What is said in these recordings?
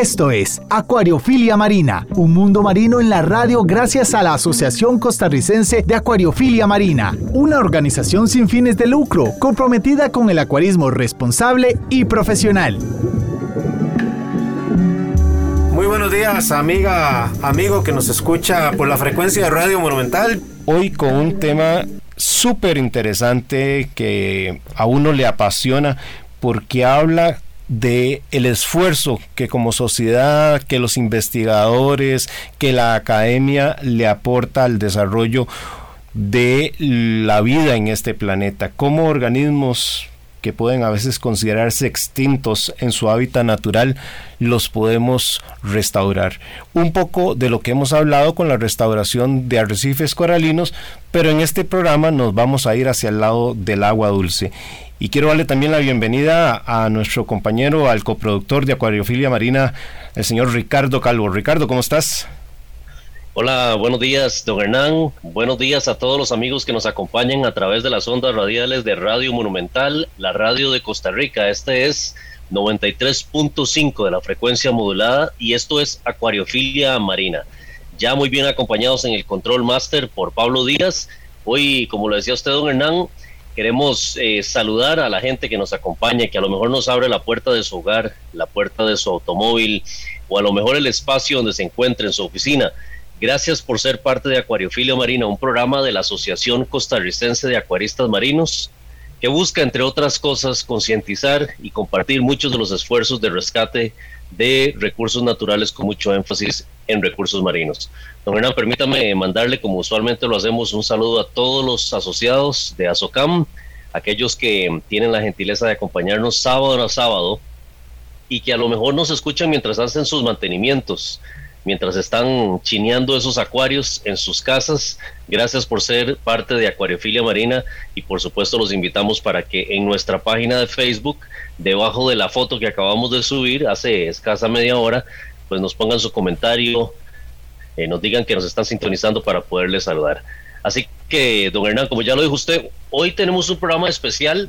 Esto es Acuariofilia Marina, un mundo marino en la radio gracias a la Asociación Costarricense de Acuariofilia Marina, una organización sin fines de lucro comprometida con el acuarismo responsable y profesional. Muy buenos días, amiga, amigo que nos escucha por la frecuencia de Radio Monumental. Hoy con un tema súper interesante que a uno le apasiona porque habla de el esfuerzo que como sociedad, que los investigadores, que la academia le aporta al desarrollo de la vida en este planeta, como organismos que pueden a veces considerarse extintos en su hábitat natural, los podemos restaurar. Un poco de lo que hemos hablado con la restauración de arrecifes coralinos, pero en este programa nos vamos a ir hacia el lado del agua dulce. Y quiero darle también la bienvenida a nuestro compañero, al coproductor de Acuariofilia Marina, el señor Ricardo Calvo. Ricardo, ¿cómo estás? Hola, buenos días, don Hernán. Buenos días a todos los amigos que nos acompañan a través de las ondas radiales de Radio Monumental, la radio de Costa Rica. Este es 93.5 de la frecuencia modulada y esto es Acuariofilia Marina. Ya muy bien acompañados en el control master por Pablo Díaz. Hoy, como lo decía usted, don Hernán, Queremos eh, saludar a la gente que nos acompaña, que a lo mejor nos abre la puerta de su hogar, la puerta de su automóvil o a lo mejor el espacio donde se encuentre en su oficina. Gracias por ser parte de Acuariofilia Marina, un programa de la Asociación Costarricense de Acuaristas Marinos que busca, entre otras cosas, concientizar y compartir muchos de los esfuerzos de rescate de recursos naturales con mucho énfasis en recursos marinos. Don Hernán, permítame mandarle, como usualmente lo hacemos, un saludo a todos los asociados de ASOCAM, aquellos que tienen la gentileza de acompañarnos sábado a sábado y que a lo mejor nos escuchan mientras hacen sus mantenimientos, mientras están chineando esos acuarios en sus casas. Gracias por ser parte de Acuariofilia Marina y por supuesto los invitamos para que en nuestra página de Facebook, debajo de la foto que acabamos de subir hace escasa media hora, pues nos pongan su comentario, eh, nos digan que nos están sintonizando para poderles saludar. Así que, don Hernán, como ya lo dijo usted, hoy tenemos un programa especial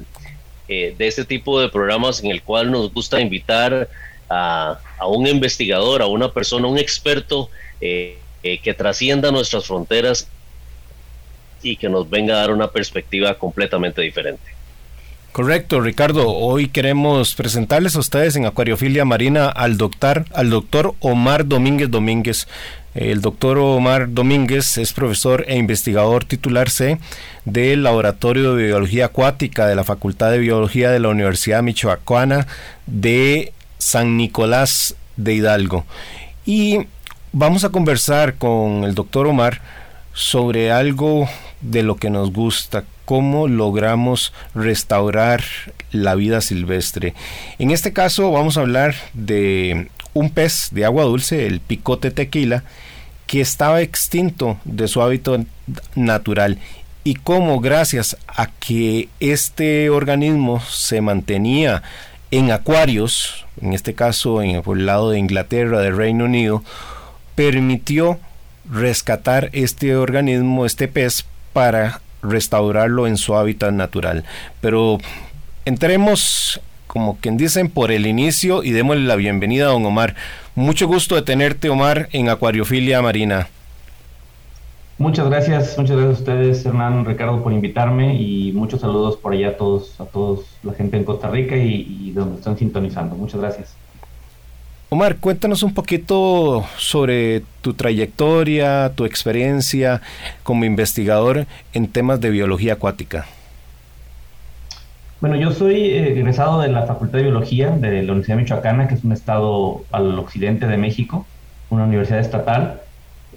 eh, de este tipo de programas en el cual nos gusta invitar a, un investigador, a una persona, un experto eh, que trascienda nuestras fronteras y que nos venga a dar una perspectiva completamente diferente. Correcto, Ricardo. Hoy queremos presentarles a ustedes en Acuariofilia Marina al doctor, al doctor Omar Domínguez Domínguez. El doctor Omar Domínguez es profesor e investigador titular C del Laboratorio de Biología Acuática de la Facultad de Biología de la Universidad Michoacana de San Nicolás de Hidalgo. Y vamos a conversar con el doctor Omar sobre algo de lo que nos gusta, cómo logramos restaurar la vida silvestre. En este caso vamos a hablar de un pez de agua dulce, el picote tequila, que estaba extinto de su hábitat natural y cómo gracias a que este organismo se mantenía en acuarios, en este caso en el lado de Inglaterra, del Reino Unido, permitió rescatar este organismo, este pez, para restaurarlo en su hábitat natural. Pero entremos, como quien dicen, por el inicio y démosle la bienvenida a don Omar. Mucho gusto de tenerte, Omar, en Acuariofilia Marina. Muchas gracias, muchas gracias a ustedes, Hernán, Ricardo, por invitarme y muchos saludos por allá a todos, a todos la gente en Costa Rica y, y donde están sintonizando. Muchas gracias. Omar, cuéntanos un poquito sobre tu trayectoria, tu experiencia como investigador en temas de biología acuática. Bueno, yo soy eh, egresado de la Facultad de Biología de la Universidad Michoacana, que es un estado al occidente de México, una universidad estatal.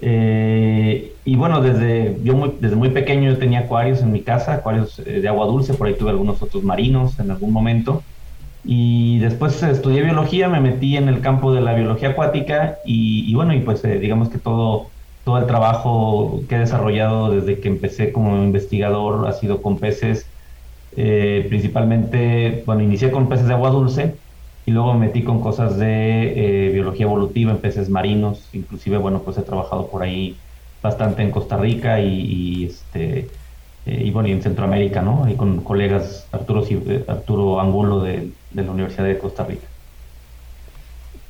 Eh, y bueno, desde, yo muy, desde muy pequeño yo tenía acuarios en mi casa, acuarios eh, de agua dulce, por ahí tuve algunos otros marinos en algún momento. Y después estudié biología, me metí en el campo de la biología acuática y, bueno, y pues eh, digamos que todo, todo el trabajo que he desarrollado desde que empecé como investigador ha sido con peces Eh, principalmente, bueno, inicié con peces de agua dulce y luego me metí con cosas de eh, biología evolutiva en peces marinos. Inclusive, bueno, pues he trabajado por ahí bastante en Costa Rica y, este eh, y bueno, y en Centroamérica, ¿no? Y con colegas Arturo, Arturo Angulo de, de la Universidad de Costa Rica.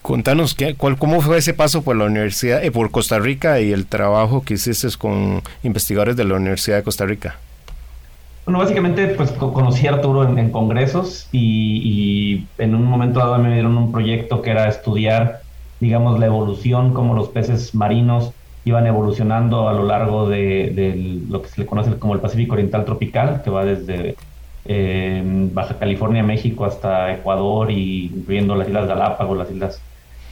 Contanos qué, cuál, cómo fue ese paso por la universidad, eh, por Costa Rica y el trabajo que hiciste con investigadores de la Universidad de Costa Rica. Bueno, básicamente, pues conocí a Arturo en, congresos y, en un momento dado me dieron un proyecto que era estudiar, digamos, la evolución, cómo los peces marinos iban evolucionando a lo largo de, lo que se le conoce como el Pacífico Oriental Tropical, que va desde eh, Baja California, México, hasta Ecuador, y incluyendo las Islas Galápagos, las Islas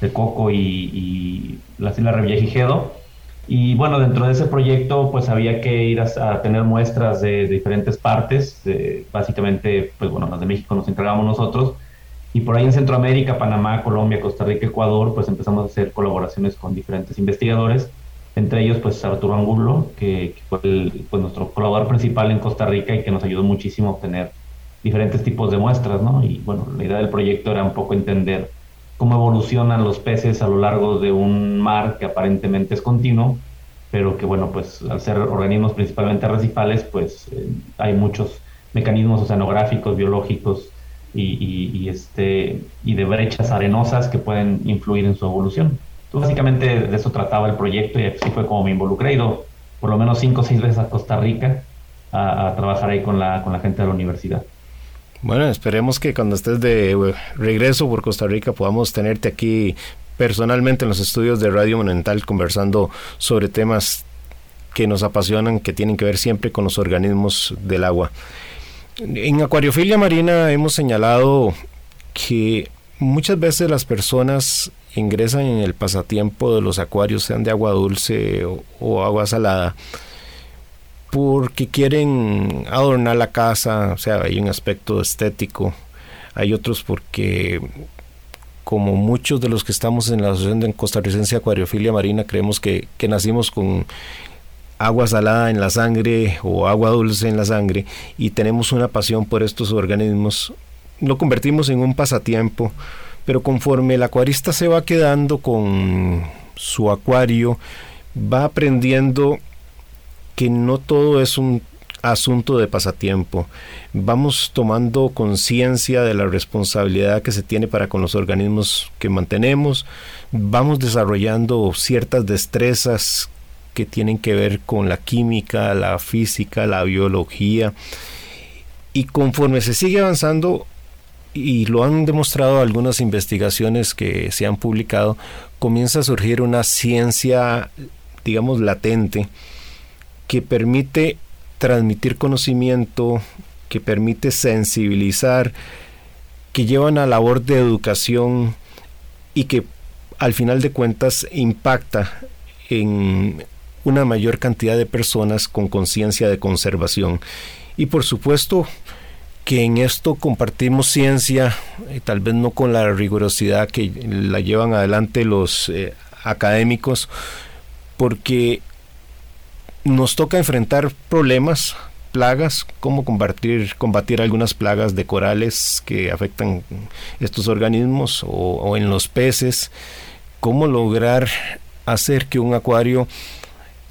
de Coco y, y las Islas Revillagigedo. Y bueno, dentro de ese proyecto pues había que ir a, tener muestras de, diferentes partes, básicamente pues bueno, las de México nos encargamos nosotros y por ahí en Centroamérica, Panamá, Colombia, Costa Rica, Ecuador pues empezamos a hacer colaboraciones con diferentes investigadores, entre ellos pues Arturo Angulo, que, fue pues, nuestro colaborador principal en Costa Rica y que nos ayudó muchísimo a obtener diferentes tipos de muestras, ¿no? Y bueno, la idea del proyecto era un poco entender cómo evolucionan los peces a lo largo de un mar que aparentemente es continuo, pero que bueno, pues al ser organismos principalmente arrecifales, pues eh, hay muchos mecanismos oceanográficos, biológicos y, este, y de brechas arenosas que pueden influir en su evolución. Entonces, básicamente de eso trataba el proyecto y así fue como me involucré. He ido por lo menos cinco o seis veces a Costa Rica a, a trabajar ahí con la, con la gente de la universidad. Bueno, esperemos que cuando estés de eh, regreso por Costa Rica podamos tenerte aquí personalmente en los estudios de Radio Monumental conversando sobre temas que nos apasionan, que tienen que ver siempre con los organismos del agua. En Acuariofilia Marina hemos señalado que muchas veces las personas ingresan en el pasatiempo de los acuarios, sean de agua dulce o agua salada, porque quieren adornar la casa, o sea, hay un aspecto estético, hay otros porque como muchos de los que estamos en la Asociación de Costarricense Acuariofilia Marina creemos que, que nacimos con agua salada en la sangre o agua dulce en la sangre y tenemos una pasión por estos organismos, lo convertimos en un pasatiempo, pero conforme el acuarista se va quedando con su acuario, va aprendiendo que no todo es un asunto de pasatiempo. Vamos tomando conciencia de la responsabilidad que se tiene para con los organismos que mantenemos. Vamos desarrollando ciertas destrezas que tienen que ver con la química, la física, la biología. Y conforme se sigue avanzando, y lo han demostrado algunas investigaciones que se han publicado, comienza a surgir una ciencia, digamos, latente, que permite transmitir conocimiento, que permite sensibilizar, que lleva una labor de educación y que al final de cuentas impacta en una mayor cantidad de personas con conciencia de conservación. Y por supuesto que en esto compartimos ciencia, eh, tal vez no con la rigurosidad que la llevan adelante los eh, académicos, porque nos toca enfrentar problemas, plagas, cómo combatir, combatir algunas plagas de corales que afectan estos organismos o, en los peces, cómo lograr hacer que un acuario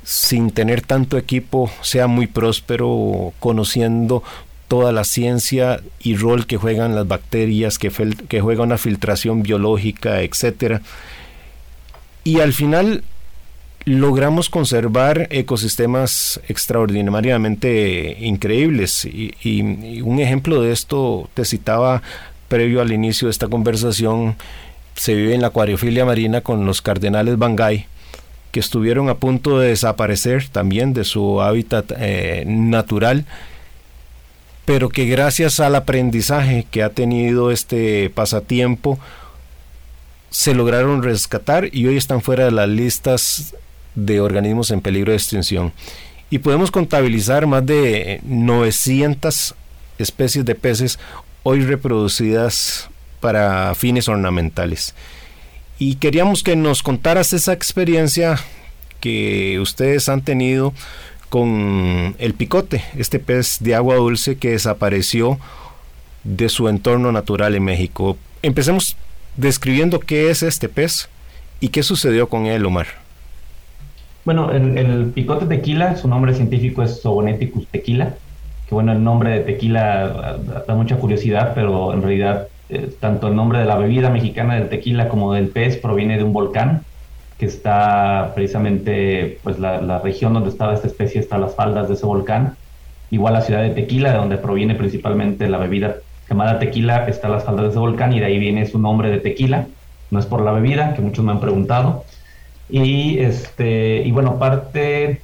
sin tener tanto equipo sea muy próspero, conociendo toda la ciencia y rol que juegan las bacterias, que, que juega una filtración biológica, etcétera. Y al final logramos conservar ecosistemas extraordinariamente increíbles. Y, un ejemplo de esto te citaba previo al inicio de esta conversación, se vive en la acuariofilia marina con los cardenales Bangay, que estuvieron a punto de desaparecer también de su hábitat eh, natural, pero que gracias al aprendizaje que ha tenido este pasatiempo, se lograron rescatar y hoy están fuera de las listas de organismos en peligro de extinción. Y podemos contabilizar más de 900 especies de peces hoy reproducidas para fines ornamentales. Y queríamos que nos contaras esa experiencia que ustedes han tenido con el picote, este pez de agua dulce que desapareció de su entorno natural en México. Empecemos describiendo qué es este pez y qué sucedió con él, Omar. Bueno, el, picote tequila, su nombre científico es Sogoneticus tequila, que bueno, el nombre de tequila da mucha curiosidad, pero en realidad eh, tanto el nombre de la bebida mexicana del tequila como del pez proviene de un volcán que está precisamente, pues la, región donde estaba esta especie está a las faldas de ese volcán. Igual la ciudad de Tequila, de donde proviene principalmente la bebida llamada tequila, está a las faldas de ese volcán y de ahí viene su nombre de tequila. No es por la bebida, que muchos me han preguntado. Y, este, y bueno, parte,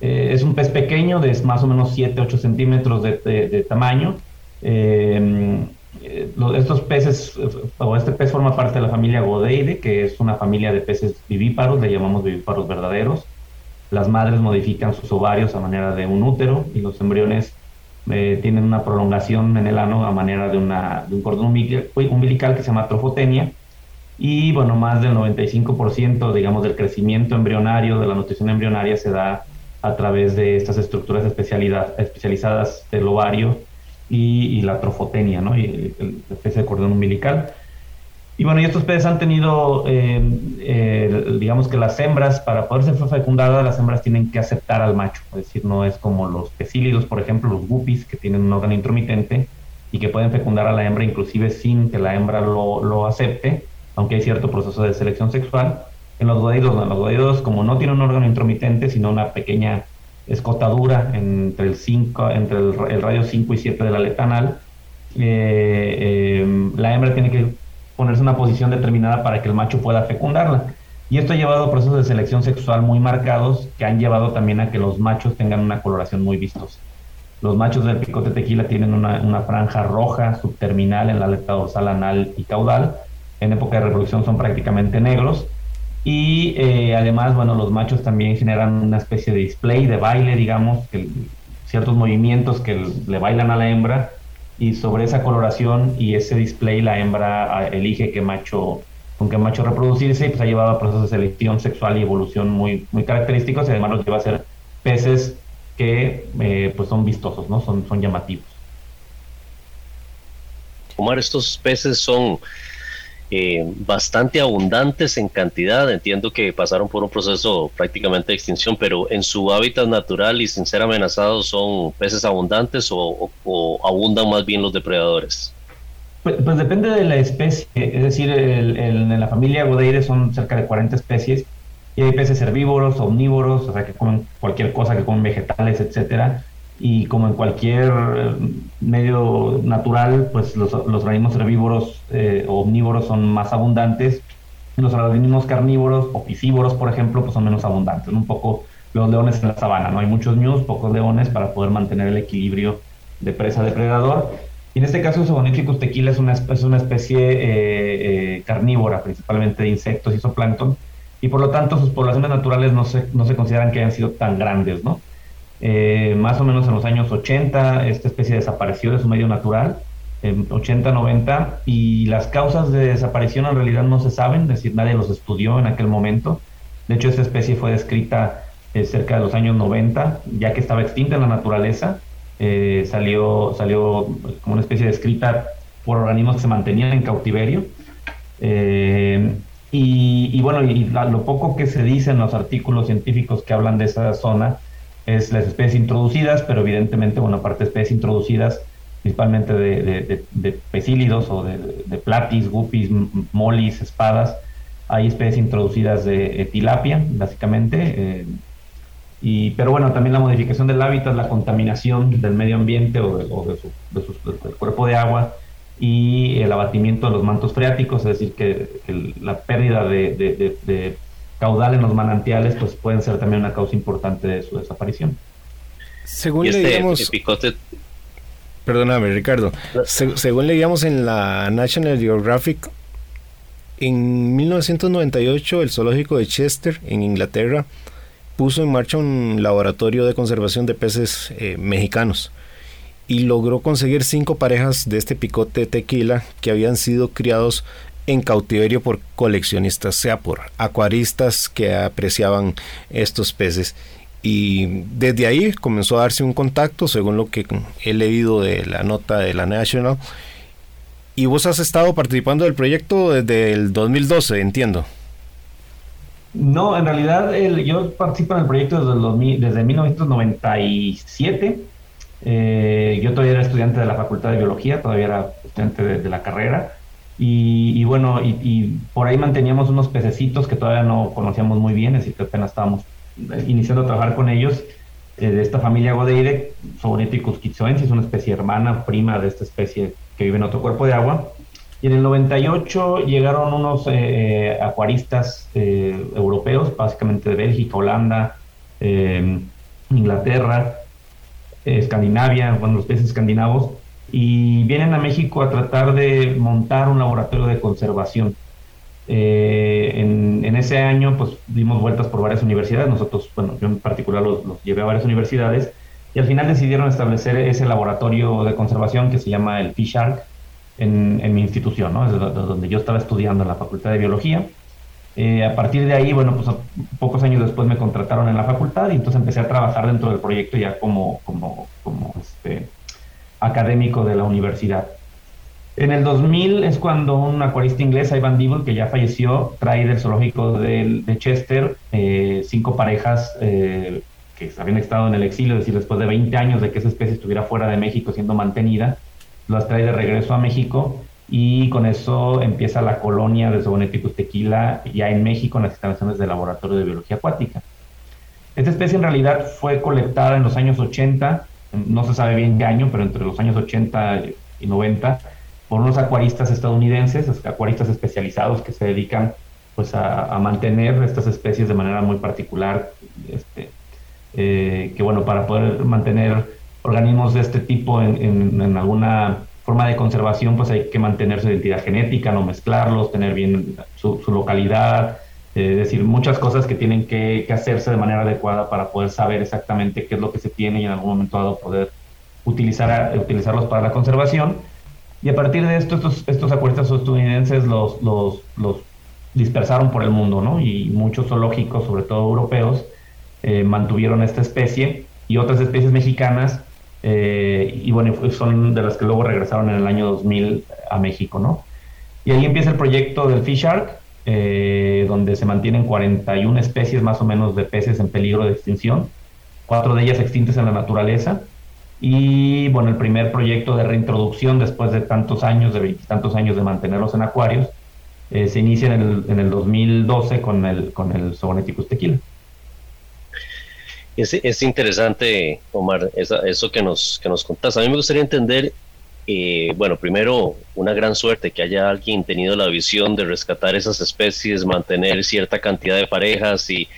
eh, es un pez pequeño de más o menos 7, 8 centímetros de, de tamaño. Eh, eh, estos peces, o este pez forma parte de la familia Godeide, que es una familia de peces vivíparos, le llamamos vivíparos verdaderos. Las madres modifican sus ovarios a manera de un útero y los embriones eh, tienen una prolongación en el ano a manera de, una, de un cordón umbilical que se llama trofotenia. Y bueno, más del 95% digamos del crecimiento embrionario, de la nutrición embrionaria se da a través de estas estructuras especializadas del ovario y, la trofotenia, ¿no? Y el, especie de cordón umbilical. Y bueno, y estos peces han tenido, eh, eh, digamos que las hembras, para poder ser fecundadas, las hembras tienen que aceptar al macho. Es decir, no es como los pecílidos, por ejemplo, los guppies, que tienen un órgano intromitente y que pueden fecundar a la hembra inclusive sin que la hembra lo, lo acepte, aunque hay cierto proceso de selección sexual. En los goidos, no, los goidos, como no tienen un órgano intromitente, sino una pequeña escotadura entre el, 5, entre el, radio 5 y 7 de la letanal, eh, eh, la hembra tiene que ponerse en una posición determinada para que el macho pueda fecundarla. Y esto ha llevado a procesos de selección sexual muy marcados que han llevado también a que los machos tengan una coloración muy vistosa. Los machos del picote tequila tienen una, una franja roja subterminal en la aleta dorsal, anal y caudal. En época de reproducción son prácticamente negros y eh, además, bueno, los machos también generan una especie de display, de baile, digamos, que, ciertos movimientos que le bailan a la hembra y sobre esa coloración y ese display la hembra ah, elige qué macho con qué macho reproducirse y pues ha llevado a procesos de selección sexual y evolución muy, muy característicos y además los lleva a ser peces que eh, pues son vistosos, ¿no? Son, son llamativos. Omar, estos peces son eh, bastante abundantes en cantidad. Entiendo que pasaron por un proceso prácticamente de extinción, pero en su hábitat natural y sin ser amenazados, ¿son peces abundantes o, abundan más bien los depredadores? Pues, pues, depende de la especie, es decir, en la familia Godeire son cerca de 40 especies y hay peces herbívoros, omnívoros, o sea, que comen cualquier cosa, que comen vegetales, etcétera y como en cualquier eh, medio natural, pues los, organismos herbívoros eh, omnívoros son más abundantes. Los organismos carnívoros o piscívoros, por ejemplo, pues son menos abundantes. Un poco los leones en la sabana, ¿no? Hay muchos ñus, pocos leones para poder mantener el equilibrio de presa-depredador. Y en este caso, Sogonicticus tequila es una, es una especie eh, carnívora, principalmente de insectos y zooplancton, y por lo tanto sus poblaciones naturales no se, no se consideran que hayan sido tan grandes, ¿no? Eh, más o menos en los años 80 esta especie desapareció de su medio natural, en 80, 90, y las causas de desaparición en realidad no se saben, es decir, nadie los estudió en aquel momento. De hecho, esta especie fue descrita eh, cerca de los años 90, ya que estaba extinta en la naturaleza, eh, salió, salió como una especie descrita por organismos que se mantenían en cautiverio. y, y, bueno, y lo poco que se dice en los artículos científicos que hablan de esa zona, es las especies introducidas, pero evidentemente, bueno, aparte de especies introducidas, principalmente de, de, pecílidos o de, platis, guppies, molis, espadas, hay especies introducidas de tilapia, básicamente. Eh, y, pero bueno, también la modificación del hábitat, la contaminación del medio ambiente o, de, del cuerpo de agua y el abatimiento de los mantos freáticos, es decir, que la pérdida de caudal en los manantiales, pues pueden ser también una causa importante de su desaparición. Según este leíamos... Perdóname, Ricardo. según leíamos en la National Geographic, en 1998 el zoológico de Chester, en Inglaterra, puso en marcha un laboratorio de conservación de peces eh, mexicanos y logró conseguir cinco parejas de este picote tequila que habían sido criados en cautiverio por coleccionistas, sea por acuaristas que apreciaban estos peces. y desde ahí comenzó a darse un contacto, según lo que he leído de la nota de la National. Y vos has estado participando del proyecto desde el 2012, entiendo. No, en realidad yo participo en el proyecto desde, desde 1997. Eh, yo todavía era estudiante de la Facultad de Biología, todavía era estudiante de, la carrera. Y, bueno, y, por ahí manteníamos unos pececitos que todavía no conocíamos muy bien, así que apenas estábamos iniciando a trabajar con ellos. Eh, de esta familia Godeire, Soboneticus quitzoensis, una especie hermana, prima de esta especie que vive en otro cuerpo de agua. Y en el 98 llegaron unos eh, eh, acuaristas europeos, básicamente de Bélgica, Holanda, Inglaterra, Escandinavia, bueno, los países escandinavos, y vienen a México a tratar de montar un laboratorio de conservación. Eh, en, ese año, pues dimos vueltas por varias universidades. Nosotros, bueno, yo en particular los, llevé a varias universidades y al final decidieron establecer ese laboratorio de conservación que se llama el FISHARC en, en mi institución, ¿no? Es donde yo estaba estudiando en la Facultad de Biología. Eh, a partir de ahí, bueno, pues pocos años después me contrataron en la facultad y entonces empecé a trabajar dentro del proyecto ya como, como, como este, académico de la universidad. En el 2000 es cuando un acuarista inglés, Ivan Dibble, que ya falleció, trae del zoológico de, Chester eh, cinco parejas eh, que habían estado en el exilio, es decir, después de 20 años de que esa especie estuviera fuera de México siendo mantenida, las trae de regreso a México y con eso empieza la colonia de Zoboneticus tequila ya en México en las instalaciones del Laboratorio de Biología Acuática. Esta especie en realidad fue colectada en los años 80 no se sabe bien qué año, pero entre los años 80 y 90, por unos acuaristas estadounidenses, acuaristas especializados que se dedican pues a, mantener estas especies de manera muy particular, este, eh, que bueno, para poder mantener organismos de este tipo en, alguna forma de conservación, pues hay que mantener su identidad genética, no mezclarlos, tener bien su localidad, es decir, muchas cosas que tienen que, hacerse de manera adecuada para poder saber exactamente qué es lo que se tiene y en algún momento dado poder utilizar, utilizarlos para la conservación. Y a partir de esto, estos, estos acuaristas estadounidenses los, los, los, dispersaron por el mundo, ¿no? Y muchos zoológicos, sobre todo europeos, eh, mantuvieron esta especie y otras especies mexicanas, eh, y bueno, son de las que luego regresaron en el año 2000 a México, ¿no? Y ahí empieza el proyecto del Fish Ark, eh, donde se mantienen 41 especies más o menos de peces en peligro de extinción, cuatro de ellas extintas en la naturaleza. Y bueno, el primer proyecto de reintroducción después de tantos años, de veintitantos años de mantenerlos en acuarios, eh, se inicia en el, en el 2012 con el, con el Soboneticus tequila. Es, es interesante, Omar, eso que nos, que nos contás. A mí me gustaría entender eh, bueno, primero, una gran suerte que haya alguien tenido la visión de rescatar esas especies, mantener cierta cantidad de parejas y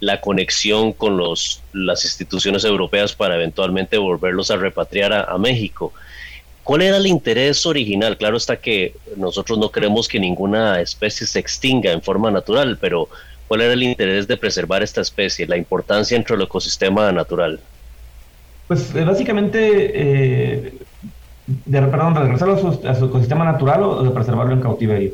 la conexión con los, las instituciones europeas para eventualmente volverlos a repatriar a, México. ¿Cuál era el interés original? Claro está que nosotros no queremos que ninguna especie se extinga en forma natural, pero ¿cuál era el interés de preservar esta especie? La importancia entre el ecosistema natural. Pues eh, básicamente eh, de, perdón, regresarlo a su, ecosistema natural o de preservarlo en cautiverio.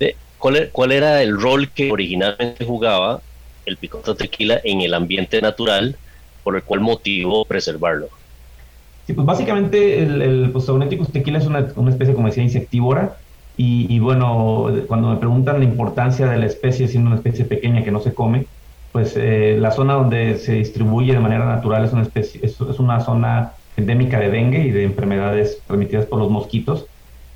E, ¿Cuál, era el rol que originalmente jugaba el picoto tequila en el ambiente natural por el cual motivó preservarlo? Sí, pues básicamente el, el pues, tequila es una, una, especie, como decía, insectívora. Y, bueno, cuando me preguntan la importancia de la especie, siendo una especie pequeña que no se come, pues eh, la zona donde se distribuye de manera natural es una especie, es, es una zona endémica de dengue y de enfermedades transmitidas por los mosquitos.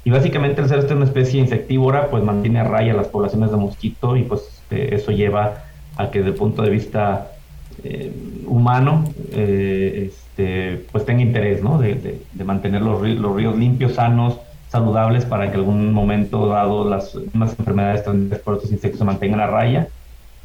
Y básicamente el ser esta una especie insectívora, pues mantiene a raya las poblaciones de mosquito y pues este, eso lleva a que desde el punto de vista eh, humano, eh, este, pues tenga interés, ¿no? De, mantener los, ríos limpios, sanos, saludables para que algún momento dado las enfermedades transmitidas por estos insectos se mantengan a raya.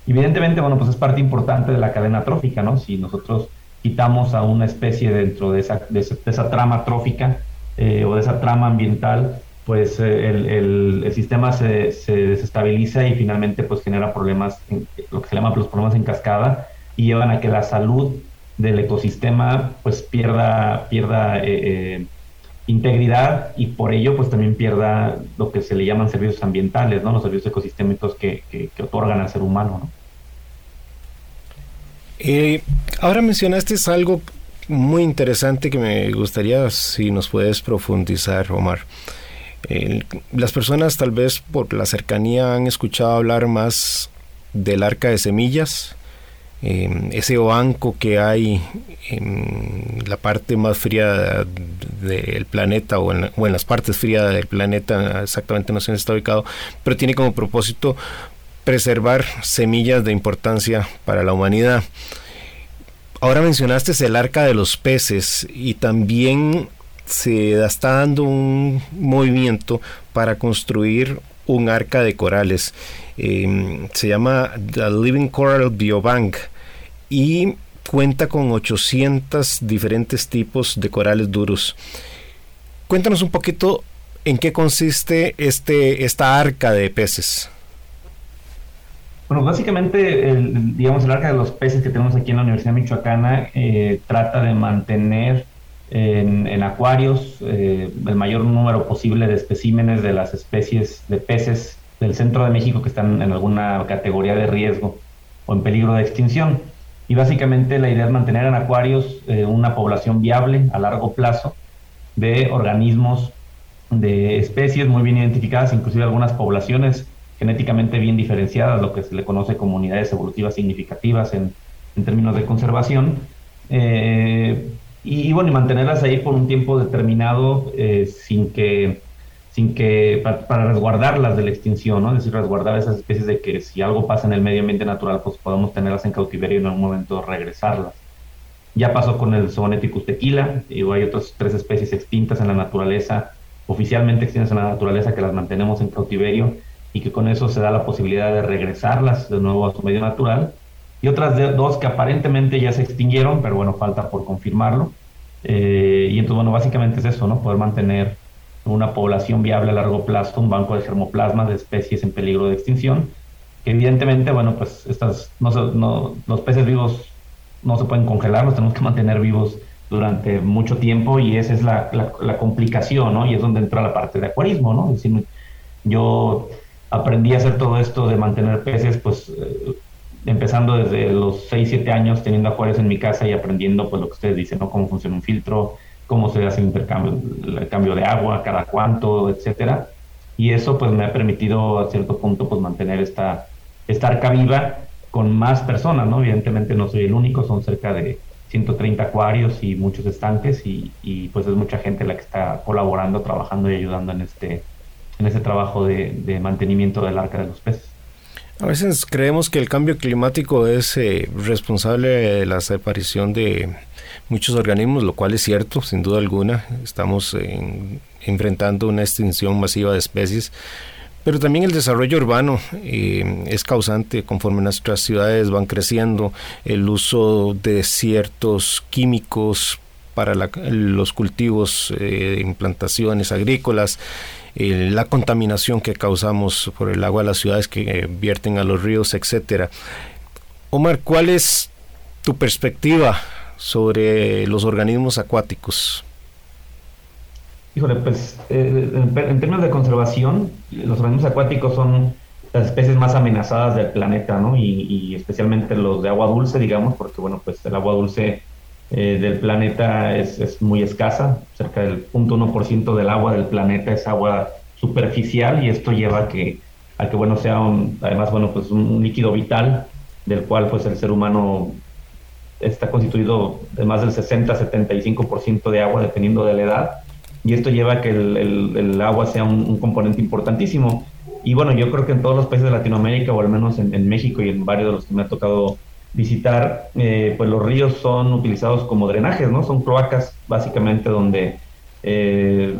Evidentemente, bueno, pues es parte importante de la cadena trófica, ¿no? Si nosotros quitamos a una especie dentro de esa, de esa, trama trófica eh, o de esa trama ambiental, pues eh, el, el, sistema se, se, desestabiliza y finalmente pues genera problemas, lo que se llama los problemas en cascada, y llevan a que la salud del ecosistema pues pierda, pierda eh, integridad y por ello pues también pierda lo que se le llaman servicios ambientales, ¿no? los servicios ecosistémicos que, que, que otorgan al ser humano. ¿no? Eh, ahora mencionaste algo muy interesante que me gustaría si nos puedes profundizar, Omar. las personas tal vez por la cercanía han escuchado hablar más del arca de semillas, em, ese banco que hay en la parte más fría del planeta o en, o en, las partes frías del planeta, exactamente no sé dónde está ubicado, pero tiene como propósito preservar semillas de importancia para la humanidad. Ahora mencionaste el arca de los peces y también se está dando un movimiento para construir un arca de corales. Em, se llama The Living Coral Biobank y cuenta con 800 diferentes tipos de corales duros. Cuéntanos un poquito en qué consiste este, esta arca de peces. Bueno, básicamente, el, digamos, el arca de los peces que tenemos aquí en la Universidad Michoacana eh, trata de mantener en, acuarios eh, el mayor número posible de especímenes de las especies de peces del centro de México que están en alguna categoría de riesgo o en peligro de extinción. Y básicamente la idea es mantener en acuarios eh, una población viable a largo plazo de organismos de especies muy bien identificadas, inclusive algunas poblaciones genéticamente bien diferenciadas, lo que se le conoce como unidades evolutivas significativas en, términos de conservación. Eh, y, bueno, y mantenerlas ahí por un tiempo determinado eh, sin que, sin que para, resguardarlas de la extinción, ¿no? Es decir, resguardar esas especies de que si algo pasa en el medio ambiente natural, pues podemos tenerlas en cautiverio y en algún momento regresarlas. Ya pasó con el Zooneticus tequila, y hay otras tres especies extintas en la naturaleza, oficialmente extintas en la naturaleza, que las mantenemos en cautiverio y que con eso se da la posibilidad de regresarlas de nuevo a su medio natural. Y otras dos que aparentemente ya se extinguieron, pero bueno, falta por confirmarlo. Eh, y entonces, bueno, básicamente es eso, ¿no? Poder mantener una población viable a largo plazo, un banco de germoplasma de especies en peligro de extinción. Que evidentemente, bueno, pues estas, no, no, los peces vivos no se pueden congelar, los tenemos que mantener vivos durante mucho tiempo y esa es la, la, la complicación, ¿no? Y es donde entra la parte de acuarismo, ¿no? Es decir, yo aprendí a hacer todo esto de mantener peces, pues eh, empezando desde los 6, 7 años teniendo acuarios en mi casa y aprendiendo pues lo que ustedes dicen, ¿no? Cómo funciona un filtro, cómo se hace el intercambio, el cambio de agua, cada cuánto, etcétera. Y eso pues me ha permitido a cierto punto pues mantener esta, esta arca viva con más personas, ¿no? Evidentemente no soy el único, son cerca de 130 acuarios y muchos estanques y, y pues es mucha gente la que está colaborando, trabajando y ayudando en este, en ese trabajo de, mantenimiento del arca de los peces. A veces creemos que el cambio climático es eh, responsable de la desaparición de muchos organismos, lo cual es cierto, sin duda alguna. Estamos enfrentando una extinción masiva de especies, pero también el desarrollo urbano eh, es causante conforme nuestras ciudades van creciendo, el uso de ciertos químicos para los cultivos, eh, implantaciones agrícolas, eh, la contaminación que causamos por el agua de las ciudades que vierten a los ríos, etcétera. Omar, ¿cuál es tu perspectiva sobre los organismos acuáticos? Híjole, pues eh, en, términos de conservación, los organismos acuáticos son las especies más amenazadas del planeta, ¿no? Y, y especialmente los de agua dulce, digamos, porque bueno, pues el agua dulce eh, del planeta es, es, muy escasa, cerca del 0.1% del agua del planeta es agua superficial y esto lleva a que, a que bueno, sea un, además bueno, pues un, líquido vital del cual pues el ser humano está constituido de más del 60-75% de agua dependiendo de la edad y esto lleva a que el, el, agua sea un, componente importantísimo. Y bueno, yo creo que en todos los países de Latinoamérica, o al menos en, en México y en varios de los que me ha tocado visitar, eh, pues los ríos son utilizados como drenajes, ¿no? Son cloacas básicamente donde eh,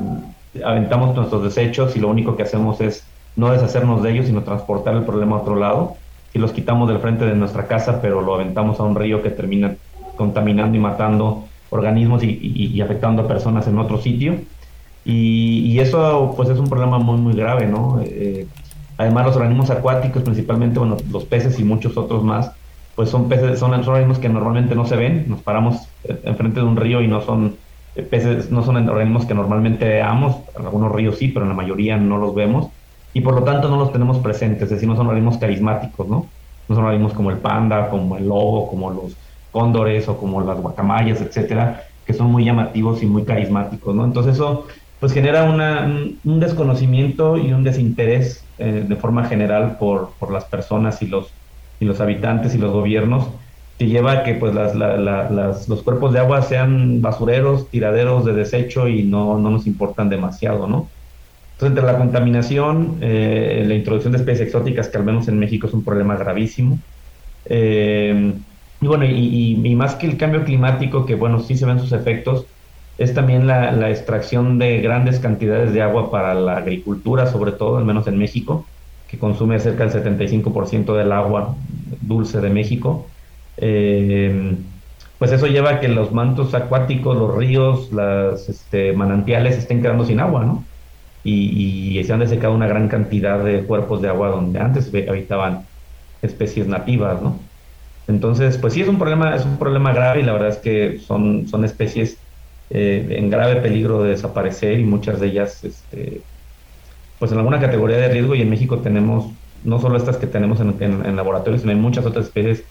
aventamos nuestros desechos y lo único que hacemos es no deshacernos de ellos, sino transportar el problema a otro lado. Y los quitamos del frente de nuestra casa, pero lo aventamos a un río que termina contaminando y matando organismos y, afectando a personas en otro sitio. Y, eso pues es un problema muy muy grave, ¿no? Eh, además los organismos acuáticos, principalmente bueno, los peces y muchos otros más, pues son peces, son organismos que normalmente no se ven. Nos paramos eh, enfrente de un río y no son eh, peces, no son organismos que normalmente veamos. Algunos ríos sí, pero en la mayoría no los vemos. Y por lo tanto no los tenemos presentes, es decir, no son organismos carismáticos, ¿no? No son organismos como el panda, como el lobo, como los cóndores o como las guacamayas, etcétera, que son muy llamativos y muy carismáticos, ¿no? Entonces eso pues genera un, desconocimiento y un desinterés eh, de forma general por, por, las personas y los, y los habitantes y los gobiernos que lleva a que pues las, los cuerpos de agua sean basureros, tiraderos de desecho y no, no nos importan demasiado, ¿no? Entonces, entre la contaminación, eh, la introducción de especies exóticas, que al menos en México es un problema gravísimo, eh, y bueno, y, más que el cambio climático, que bueno, sí se ven sus efectos, es también la, extracción de grandes cantidades de agua para la agricultura, sobre todo, al menos en México, consume cerca del 75% del agua dulce de México. Eh, pues eso lleva a que los mantos acuáticos, los ríos, las este, manantiales estén quedando sin agua, ¿no? Y, y, se han desecado una gran cantidad de cuerpos de agua donde antes habitaban especies nativas, ¿no? Entonces, pues sí es un problema, es un problema grave y la verdad es que son, son especies eh, en grave peligro de desaparecer y muchas de ellas, este, pues en alguna categoría de riesgo y en México tenemos no solo estas que tenemos en, laboratorios, sino hay muchas otras especies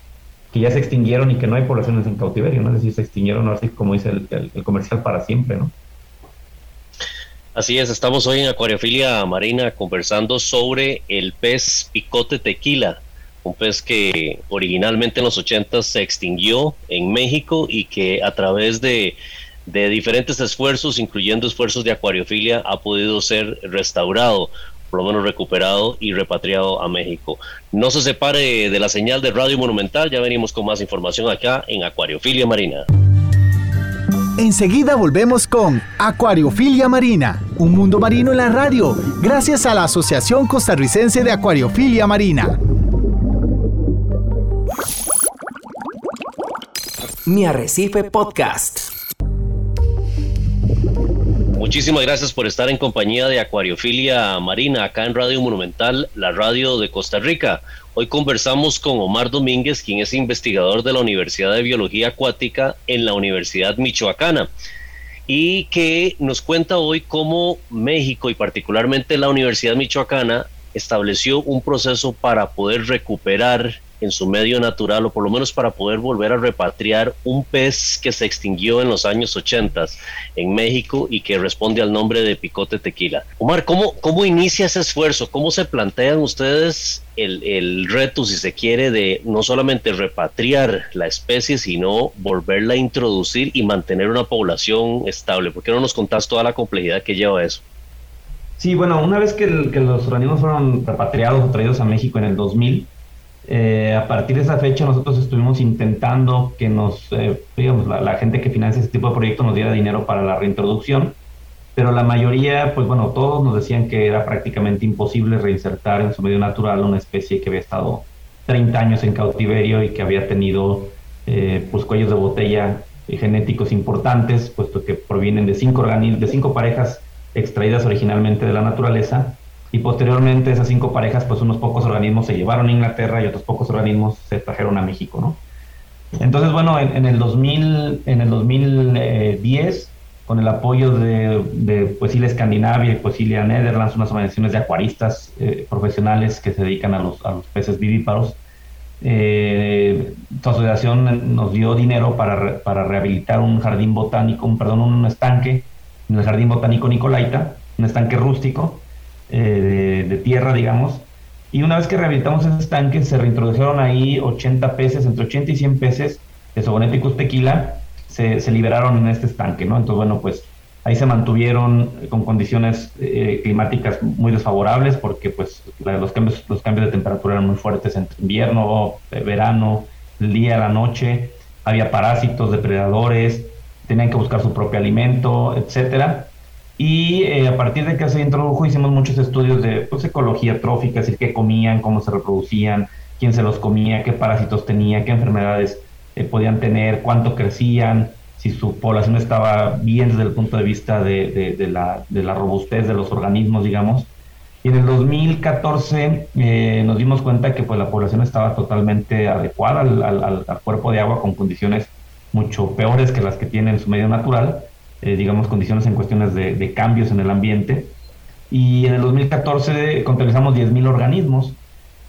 que ya se extinguieron y que no hay poblaciones en cautiverio, ¿no? Es decir, se extinguieron, así como dice el, el comercial, para siempre, ¿no? Así es, estamos hoy en Acuariofilia Marina conversando sobre el pez picote tequila, un pez que originalmente en los 80 se extinguió en México y que a través de, diferentes esfuerzos, incluyendo esfuerzos de acuariofilia, ha podido ser restaurado, por lo menos recuperado y repatriado a México. No se separe de la señal de Radio Monumental, ya venimos con más información acá en Acuariofilia Marina. Enseguida volvemos con Acuariofilia Marina, un mundo marino en la radio, gracias a la Asociación Costarricense de Acuariofilia Marina. Mi Arrecife Podcast. Muchísimas gracias por estar en compañía de Acuariofilia Marina acá en Radio Monumental, la radio de Costa Rica. Hoy conversamos con Omar Domínguez, quien es investigador de la Universidad de Biología Acuática en la Universidad Michoacana y que nos cuenta hoy cómo México y particularmente la Universidad Michoacana estableció un proceso para poder recuperar en su medio natural o por lo menos para poder volver a repatriar un pez que se extinguió en los años 80 en México y que responde al nombre de picote tequila. Omar, ¿cómo, cómo inicia ese esfuerzo? ¿Cómo se plantean ustedes el, el reto, si se quiere, de no solamente repatriar la especie, sino volverla a introducir y mantener una población estable? ¿Por qué no nos contás toda la complejidad que lleva eso? Sí, bueno, una vez que, que los organismos fueron repatriados o traídos a México en el 2000, eh, a partir de esa fecha nosotros estuvimos intentando que nos, eh, digamos, la, gente que financia este tipo de proyectos nos diera dinero para la reintroducción, pero la mayoría, pues bueno, todos nos decían que era prácticamente imposible reinsertar en su medio natural una especie que había estado 30 años en cautiverio y que había tenido eh, pues cuellos de botella genéticos importantes, puesto que provienen de cinco, de cinco parejas extraídas originalmente de la naturaleza y posteriormente esas cinco parejas, pues unos pocos organismos se llevaron a Inglaterra y otros pocos organismos se trajeron a México, ¿no? Entonces, bueno, en, el 2000, en el 2010, con el apoyo de, de Poesilia Escandinavia y Poesilia Netherlands, unas organizaciones de acuaristas eh, profesionales que se dedican a los, a los peces vivíparos, eh, asociación nos dio dinero para, para rehabilitar un jardín botánico, un, perdón, un estanque en el Jardín Botánico Nicolaita, un estanque rústico, eh, de, tierra, digamos. Y una vez que rehabilitamos ese estanque, se reintrodujeron ahí 80 peces, entre 80 y 100 peces de Soboneticus tequila, se, se liberaron en este estanque, ¿no? Entonces, bueno, pues ahí se mantuvieron con condiciones eh, climáticas muy desfavorables porque pues los cambios los cambios de temperatura eran muy fuertes entre invierno, verano, el día, la noche, había parásitos, depredadores, tenían que buscar su propio alimento, etcétera. Y eh, a partir de que se introdujo hicimos muchos estudios de pues, ecología trófica, es decir, qué comían, cómo se reproducían, quién se los comía, qué parásitos tenía, qué enfermedades eh, podían tener, cuánto crecían, si su población estaba bien desde el punto de vista de, de, la, de la, robustez de los organismos, digamos. Y en el 2014 eh, nos dimos cuenta que pues, la población estaba totalmente adecuada al, al, al cuerpo de agua con condiciones mucho peores que las que tiene en su medio natural eh, digamos, condiciones en cuestiones de, cambios en el ambiente. Y en el 2014 contabilizamos 10.000 organismos.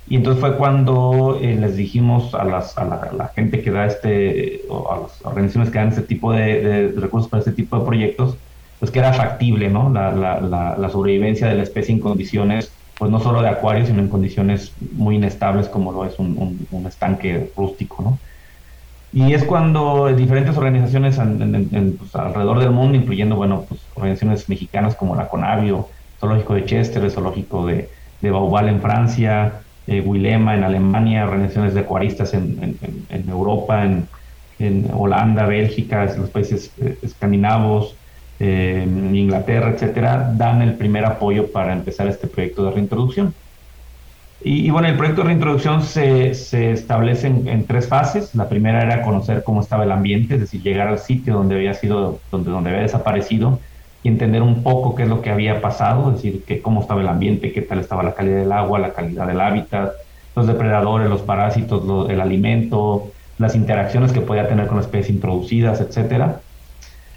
Y entonces fue cuando eh, les dijimos a, las, a la, gente que da este, o a las organizaciones que dan este tipo de, recursos para este tipo de proyectos, pues que era factible, ¿no? La, la, la, sobrevivencia de la especie en condiciones, pues no solo de acuario, sino en condiciones muy inestables como lo es un, un, estanque rústico, ¿no? Y es cuando diferentes organizaciones pues, alrededor del mundo, incluyendo, bueno, pues organizaciones mexicanas como la Conavio, Zoológico de Chester, el Zoológico de, de en Francia, eh, Wilema en Alemania, organizaciones de acuaristas en, Europa, en, Holanda, Bélgica, los países eh, escandinavos, eh, Inglaterra, etcétera, dan el primer apoyo para empezar este proyecto de reintroducción. Y, bueno, el proyecto de reintroducción se, establece en, tres fases. La primera era conocer cómo estaba el ambiente, es decir, llegar al sitio donde había sido, donde, donde había desaparecido y entender un poco qué es lo que había pasado, es decir, que cómo estaba el ambiente, qué tal estaba la calidad del agua, la calidad del hábitat, los depredadores, los parásitos, el alimento, las interacciones que podía tener con especies introducidas, etcétera.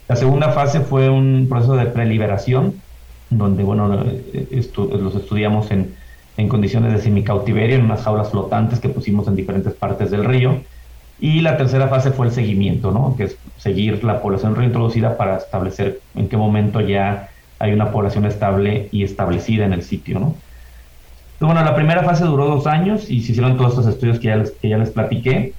La segunda fase fue un proceso de preliberación, donde bueno, los estudiamos en, en condiciones de semicautiverio, en unas jaulas flotantes que pusimos en diferentes partes del río y la tercera fase fue el seguimiento, ¿no? que es seguir la población reintroducida para establecer en qué momento ya hay una población estable y establecida en el sitio. ¿no? bueno, la primera fase duró dos años y se hicieron todos estos estudios que ya les, que ya les platiqué.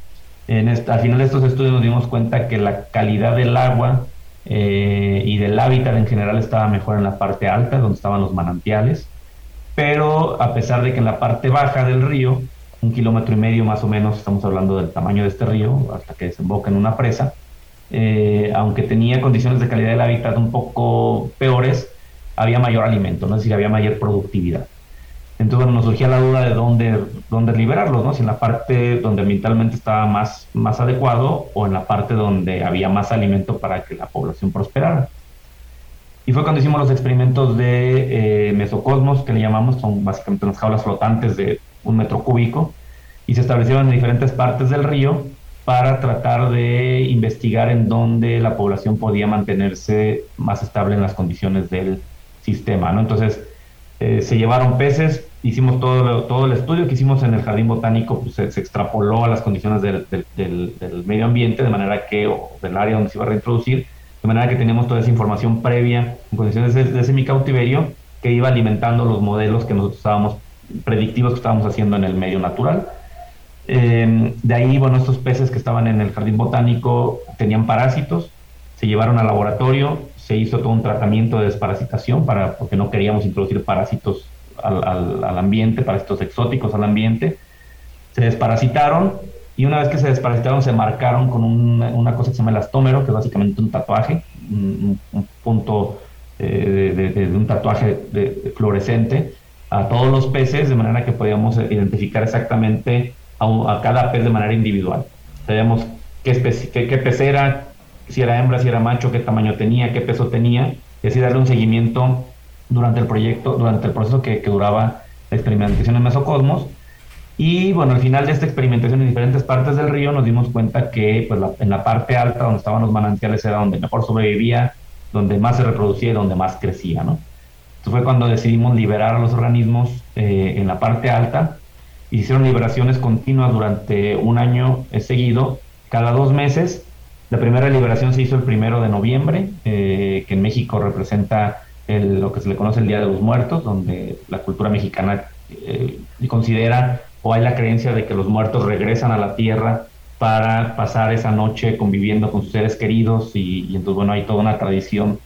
En al final de estos estudios nos dimos cuenta que la calidad del agua eh, y del hábitat en general estaba mejor en la parte alta, donde estaban los manantiales, pero a pesar de que en la parte baja del río un kilómetro y medio más o menos, estamos hablando del tamaño de este río, hasta que desemboca en una presa. Eh, aunque tenía condiciones de calidad del hábitat un poco peores, había mayor alimento, ¿no? es decir, había mayor productividad. Entonces bueno, nos surgía la duda de dónde, dónde liberarlos, ¿no? si en la parte donde ambientalmente estaba más, más adecuado o en la parte donde había más alimento para que la población prosperara. Y fue cuando hicimos los experimentos de eh, mesocosmos, que le llamamos, son básicamente unas jaulas flotantes de un metro cúbico, y se establecieron en diferentes partes del río para tratar de investigar en dónde la población podía mantenerse más estable en las condiciones del sistema. ¿no? Entonces, eh, se llevaron peces, hicimos todo, todo el estudio que hicimos en el jardín botánico, pues se, extrapoló a las condiciones del, del, medio ambiente, de manera que, o del área donde se iba a reintroducir, de manera que teníamos toda esa información previa en condiciones de, de semicautiverio que iba alimentando los modelos que nosotros estábamos predictivos que estábamos haciendo en el medio natural. Em, de ahí, bueno, estos peces que estaban en el jardín botánico tenían parásitos, se llevaron al laboratorio, se hizo todo un tratamiento de desparasitación para, porque no queríamos introducir parásitos al, al, ambiente, parásitos exóticos al ambiente. Se desparasitaron y una vez que se desparasitaron se marcaron con una cosa que se llama elastómero, que es básicamente un tatuaje, un, punto eh, de, un tatuaje de, fluorescente a todos los peces de manera que podíamos identificar exactamente a, cada pez de manera individual. Sabíamos qué, qué, qué pez era, si era hembra, si era macho, qué tamaño tenía, qué peso tenía, y así darle un seguimiento durante el proyecto, durante el proceso que, que duraba la experimentación en Mesocosmos. Y bueno, al final de esta experimentación en diferentes partes del río nos dimos cuenta que pues, en la parte alta, donde estaban los manantiales, era donde mejor sobrevivía, donde más se reproducía y donde más crecía, ¿no? Esto fue cuando decidimos liberar a los organismos eh, en la parte alta. Hicieron liberaciones continuas durante un año eh, seguido, cada dos meses. La primera liberación se hizo el primero de noviembre, eh, que en México representa lo que se le conoce el Día de los Muertos, donde la cultura mexicana considera o hay la creencia de que los muertos regresan a la tierra para pasar esa noche conviviendo con sus seres queridos y, entonces bueno hay toda una tradición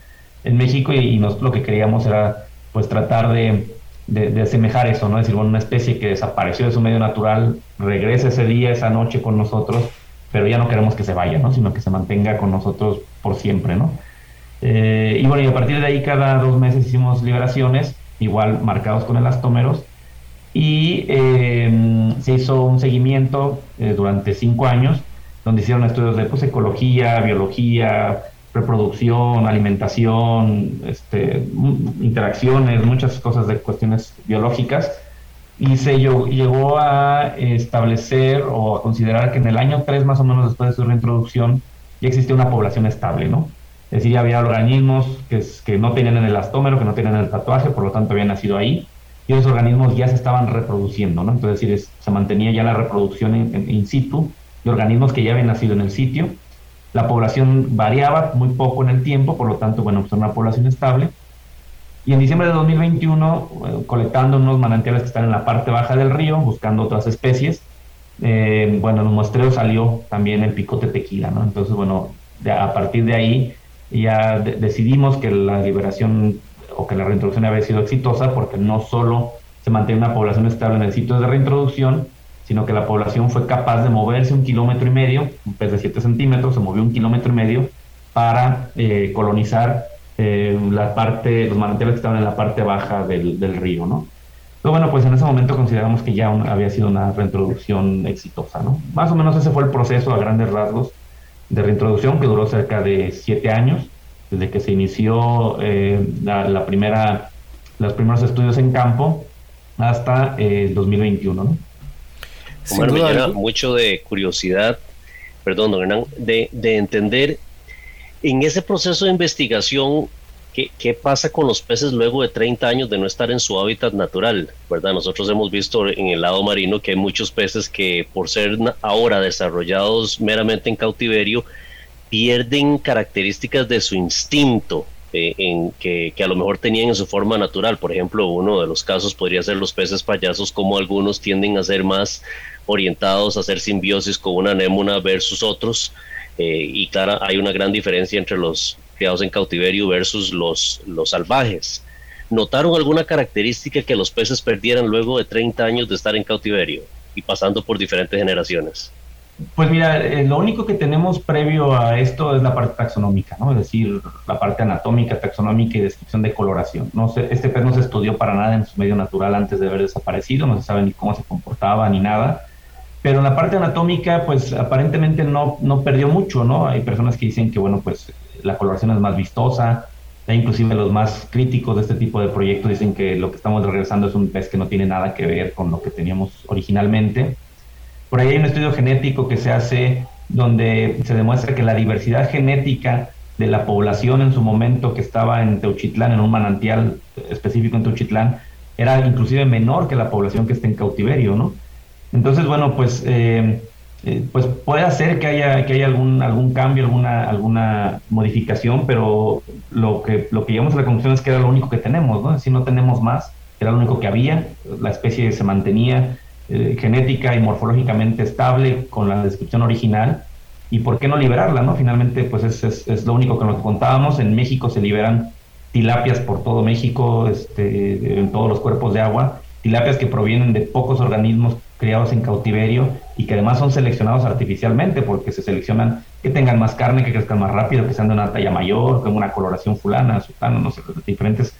en México y, nosotros lo que queríamos era pues tratar de, de, asemejar eso, ¿no? Es decir, bueno, una especie que desapareció de su medio natural, regresa ese día, esa noche con nosotros, pero ya no queremos que se vaya, ¿no? Sino que se mantenga con nosotros por siempre, ¿no? Eh, y bueno, y a partir de ahí cada dos meses hicimos liberaciones, igual marcados con elastómeros, y eh, se hizo un seguimiento eh, durante cinco años, donde hicieron estudios de pues, ecología, biología, reproducción, alimentación, este, interacciones, muchas cosas de cuestiones biológicas, y se llegó a establecer o a considerar que en el año 3 más o menos después de su reintroducción ya existía una población estable, ¿no? Es decir, había organismos que, que no tenían el elastómero, que no tenían el tatuaje, por lo tanto habían nacido ahí, y esos organismos ya se estaban reproduciendo, ¿no? Entonces, es decir, se mantenía ya la reproducción in, situ de organismos que ya habían nacido en el sitio. La población variaba muy poco en el tiempo, por lo tanto, bueno, pues era una población estable. Y en diciembre de 2021, eh, colectando unos manantiales que están en la parte baja del río, buscando otras especies, eh, bueno, en un muestreo salió también el picote tequila, ¿no? Entonces, bueno, a partir de ahí ya decidimos que la liberación o que la reintroducción había sido exitosa porque no solo se mantiene una población estable en el sitio de reintroducción, sino que la población fue capaz de moverse un kilómetro y medio, un pez de 7 centímetros, se movió un kilómetro y medio para eh, colonizar eh, la parte, los manantiales que estaban en la parte baja del, del río, ¿no? Pero bueno, pues en ese momento consideramos que ya había sido una reintroducción exitosa, ¿no? Más o menos ese fue el proceso a grandes rasgos de reintroducción que duró cerca de siete años desde que se inició eh, la, primera, los primeros estudios en campo hasta eh, el 2021. ¿no? Omar, me llena mucho de curiosidad, perdón, don Hernán, de, de entender en ese proceso de investigación ¿Qué, ¿Qué, pasa con los peces luego de 30 años de no estar en su hábitat natural? ¿verdad? Nosotros hemos visto en el lado marino que hay muchos peces que por ser ahora desarrollados meramente en cautiverio, pierden características de su instinto eh, en que, a lo mejor tenían en su forma natural. Por ejemplo, uno de los casos podría ser los peces payasos, como algunos tienden a ser más orientados a hacer simbiosis con una anémona versus otros. Eh, y claro, hay una gran diferencia entre los criados en cautiverio versus los, los salvajes. ¿Notaron alguna característica que los peces perdieran luego de 30 años de estar en cautiverio y pasando por diferentes generaciones? Pues mira, eh, lo único que tenemos previo a esto es la parte taxonómica, ¿no? Es decir, la parte anatómica, taxonómica y descripción de coloración. No sé, este pez no se estudió para nada en su medio natural antes de haber desaparecido, no se sabe ni cómo se comportaba ni nada. Pero en la parte anatómica, pues aparentemente no, no perdió mucho, ¿no? Hay personas que dicen que, bueno, pues la coloración es más vistosa, e inclusive los más críticos de este tipo de proyectos dicen que lo que estamos regresando es un pez que no tiene nada que ver con lo que teníamos originalmente. Por ahí hay un estudio genético que se hace donde se demuestra que la diversidad genética de la población en su momento que estaba en Teuchitlán, en un manantial específico en Teuchitlán, era inclusive menor que la población que está en cautiverio, ¿no? Entonces, bueno, pues, eh, eh, pues puede ser que haya, que haya algún, algún cambio, alguna, alguna modificación, pero lo que, lo que llegamos a la conclusión es que era lo único que tenemos, ¿no? Si no tenemos más, era lo único que había, la especie se mantenía, eh, genética y morfológicamente estable con la descripción original y por qué no liberarla, ¿no? Finalmente, pues es, es, lo único que nos contábamos. En México se liberan tilapias por todo México, este, en todos los cuerpos de agua, tilapias que provienen de pocos organismos criados en cautiverio y que además son seleccionados artificialmente porque se seleccionan que tengan más carne, que crezcan más rápido, que sean de una talla mayor, con una coloración fulana, sultana, no sé, diferentes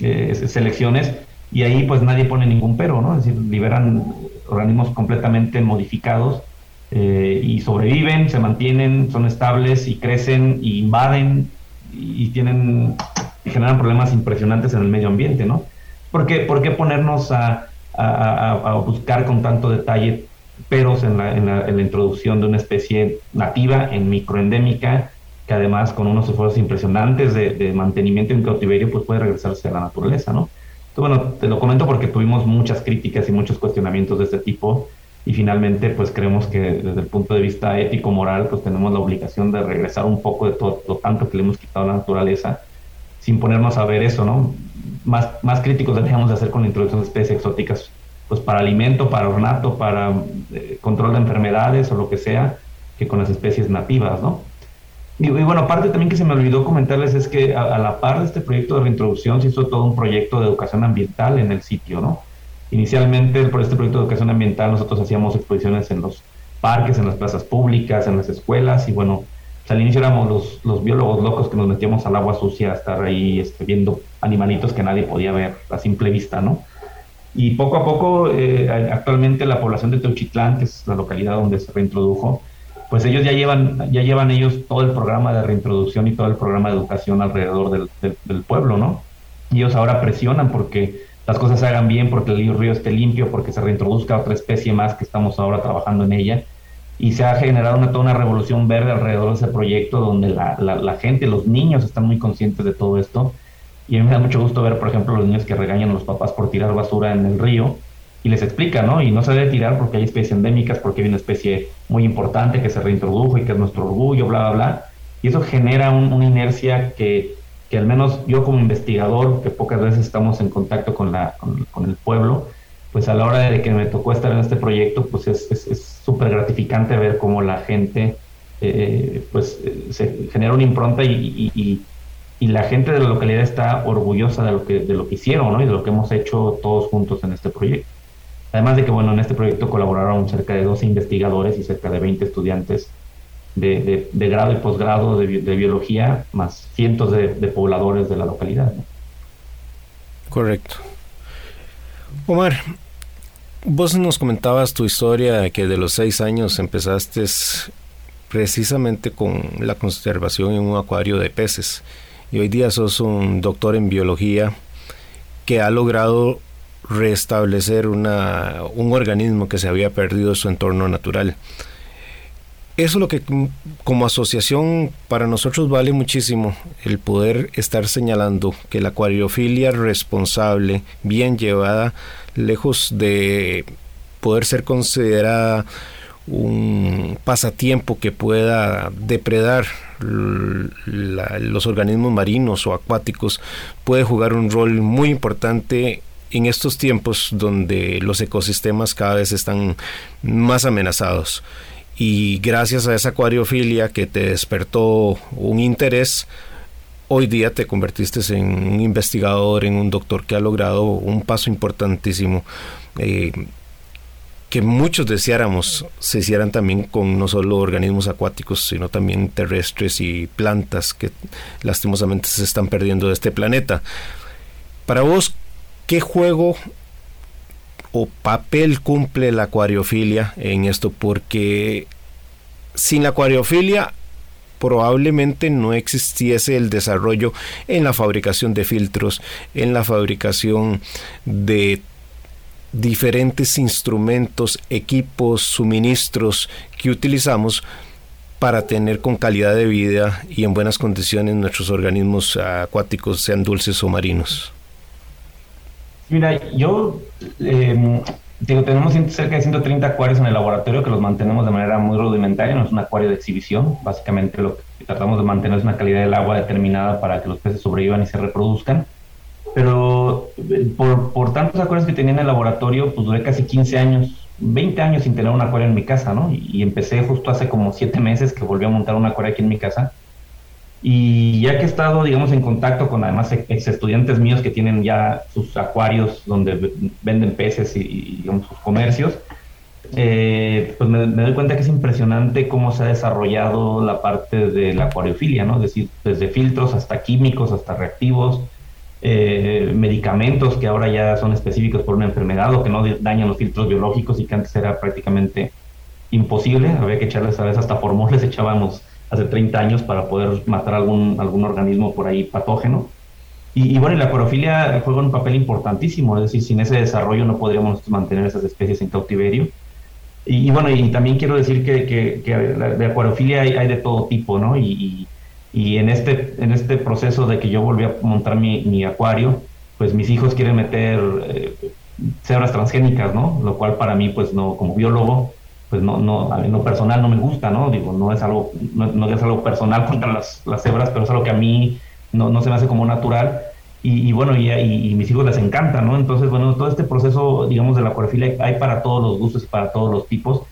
eh, selecciones y ahí pues nadie pone ningún pero, ¿no? Es decir, liberan organismos completamente modificados eh, y sobreviven, se mantienen, son estables y crecen y invaden y tienen y generan problemas impresionantes en el medio ambiente, ¿no? ¿Por qué, por qué ponernos a, a, buscar con tanto detalle peros en la, en, la, introducción de una especie nativa en microendémica que además con unos esfuerzos impresionantes de, de mantenimiento en cautiverio pues puede regresarse a la naturaleza, ¿no? Bueno, te lo comento porque tuvimos muchas críticas y muchos cuestionamientos de este tipo y finalmente pues creemos que desde el punto de vista ético-moral pues tenemos la obligación de regresar un poco de todo lo tanto que le hemos quitado a la naturaleza sin ponernos a ver eso, ¿no? Más, más críticos deberíamos de hacer con la introducción de especies exóticas pues para alimento, para ornato, para eh, control de enfermedades o lo que sea, que con las especies nativas, ¿no? Y, bueno, aparte también que se me olvidó comentarles es que a, la par de este proyecto de reintroducción se hizo todo un proyecto de educación ambiental en el sitio, ¿no? Inicialmente por este proyecto de educación ambiental nosotros hacíamos exposiciones en los parques, en las plazas públicas, en las escuelas y bueno, al inicio éramos los, los biólogos locos que nos metíamos al agua sucia a estar ahí este, viendo animalitos que nadie podía ver a simple vista, ¿no? Y poco a poco, eh, actualmente la población de Teuchitlán, que es la localidad donde se reintrodujo, pues ellos ya llevan, ya llevan ellos todo el programa de reintroducción y todo el programa de educación alrededor del, pueblo, ¿no? Y ellos ahora presionan porque las cosas se hagan bien, porque el río esté limpio, porque se reintroduzca otra especie más que estamos ahora trabajando en ella. Y se ha generado una, toda una revolución verde alrededor de ese proyecto donde la, la, la gente, los niños están muy conscientes de todo esto. Y a mí me da mucho gusto ver, por ejemplo, los niños que regañan a los papás por tirar basura en el río y les explica, ¿no? Y no se debe tirar porque hay especies endémicas, porque hay una especie muy importante que se reintrodujo y que es nuestro orgullo, bla, bla, bla. Y eso genera una inercia que, que, al menos yo como investigador, que pocas veces estamos en contacto con, la, con, el pueblo, pues a la hora de que me tocó estar en este proyecto, pues es súper gratificante ver cómo la gente, eh, pues se genera una impronta y, y, y, la gente de la localidad está orgullosa de lo que, de lo que hicieron, ¿no? Y de lo que hemos hecho todos juntos en este proyecto. Además de que, bueno, en este proyecto colaboraron cerca de 12 investigadores y cerca de 20 estudiantes de, grado y posgrado de, biología, más cientos de, pobladores de la localidad. Correcto. Omar, vos nos comentabas tu historia que de los seis años empezaste precisamente con la conservación en un acuario de peces y hoy día sos un doctor en biología que ha logrado restablecer una, un organismo que se había perdido su entorno natural. Eso es lo que como asociación para nosotros vale muchísimo, el poder estar señalando que la acuariofilia responsable, bien llevada, lejos de poder ser considerada un pasatiempo que pueda depredar los organismos marinos o acuáticos, puede jugar un rol muy importante en estos tiempos donde los ecosistemas cada vez están más amenazados. Y gracias a esa acuariofilia que te despertó un interés, hoy día te convertiste en un investigador, en un doctor que ha logrado un paso importantísimo. Eh, que muchos deseáramos se hicieran también con no solo organismos acuáticos, sino también terrestres y plantas que lastimosamente se están perdiendo de este planeta. Para vos, ¿Qué juego o papel cumple la acuariofilia en esto? Porque sin la acuariofilia probablemente no existiese el desarrollo en la fabricación de filtros, en la fabricación de diferentes instrumentos, equipos, suministros que utilizamos para tener con calidad de vida y en buenas condiciones nuestros organismos acuáticos, sean dulces o marinos. Mira, yo eh, digo, tenemos cerca de 130 acuarios en el laboratorio que los mantenemos de manera muy rudimentaria, no es un acuario de exhibición, básicamente lo que tratamos de mantener es una calidad del agua determinada para que los peces sobrevivan y se reproduzcan. Pero eh, por, tantos acuarios que tenía en el laboratorio, pues duré casi 15 años, 20 años sin tener un acuario en mi casa, ¿no? Y, y empecé justo hace como 7 meses que volví a montar un acuario aquí en mi casa y ya que he estado, digamos, en contacto con además ex estudiantes míos que tienen ya sus acuarios donde venden peces y, sus comercios, eh, pues me, doy cuenta que es impresionante cómo se ha desarrollado la parte de la acuariofilia, ¿no? Es decir, desde filtros hasta químicos, hasta reactivos, eh, medicamentos que ahora ya son específicos por una enfermedad o que no dañan los filtros biológicos y que antes era prácticamente imposible. Había que echarles a veces hasta les echábamos hace 30 años para poder matar algún, algún organismo por ahí patógeno. Y, bueno, y la clorofilia juega un papel importantísimo, es decir, sin ese desarrollo no podríamos mantener esas especies en cautiverio. Y, bueno, y también quiero decir que, que, de acuariofilia hay, de todo tipo, ¿no? Y, y, en, este, en este proceso de que yo volví a montar mi, mi acuario, pues mis hijos quieren meter eh, cebras transgénicas, ¿no? Lo cual para mí, pues no, como biólogo, pues no, no, a mí lo personal no me gusta, ¿no? Digo, no es algo, no, es algo personal contra las, las cebras, pero es algo que a mí no, no se me hace como natural. Y, bueno, y, y, mis hijos les encanta, ¿no? Entonces, bueno, todo este proceso, digamos, de la acuariofilia hay para todos los gustos y para todos los tipos.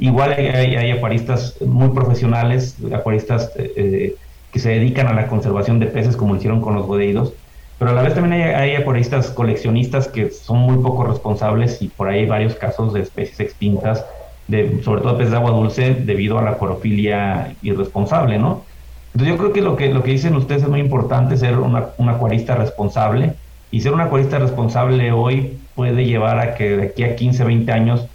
Igual hay, hay, acuaristas muy profesionales, acuaristas eh, eh, que se dedican a la conservación de peces, como hicieron con los godeidos, pero a la vez también hay, hay acuaristas coleccionistas que son muy poco responsables y por ahí hay varios casos de especies extintas sobre todo peces de agua dulce, debido a la clorofilia irresponsable, ¿no? Entonces yo creo que lo que, lo que dicen ustedes es muy importante, ser una, un acuarista responsable, y ser un acuarista responsable hoy puede llevar a que de aquí a 15, 20 años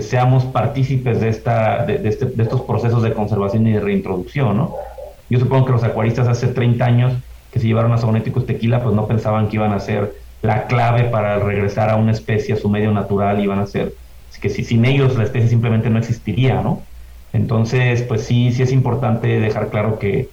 seamos partícipes de, esta, de, este, de, estos procesos de conservación y de reintroducción, ¿no? Yo supongo que los acuaristas hace 30 años que se llevaron a Sabonéticos tequila, pues no pensaban que iban a ser la clave para regresar a una especie a su medio natural, iban a ser que si, sin ellos la especie simplemente no existiría, ¿no? Entonces, pues sí, sí es importante dejar claro que,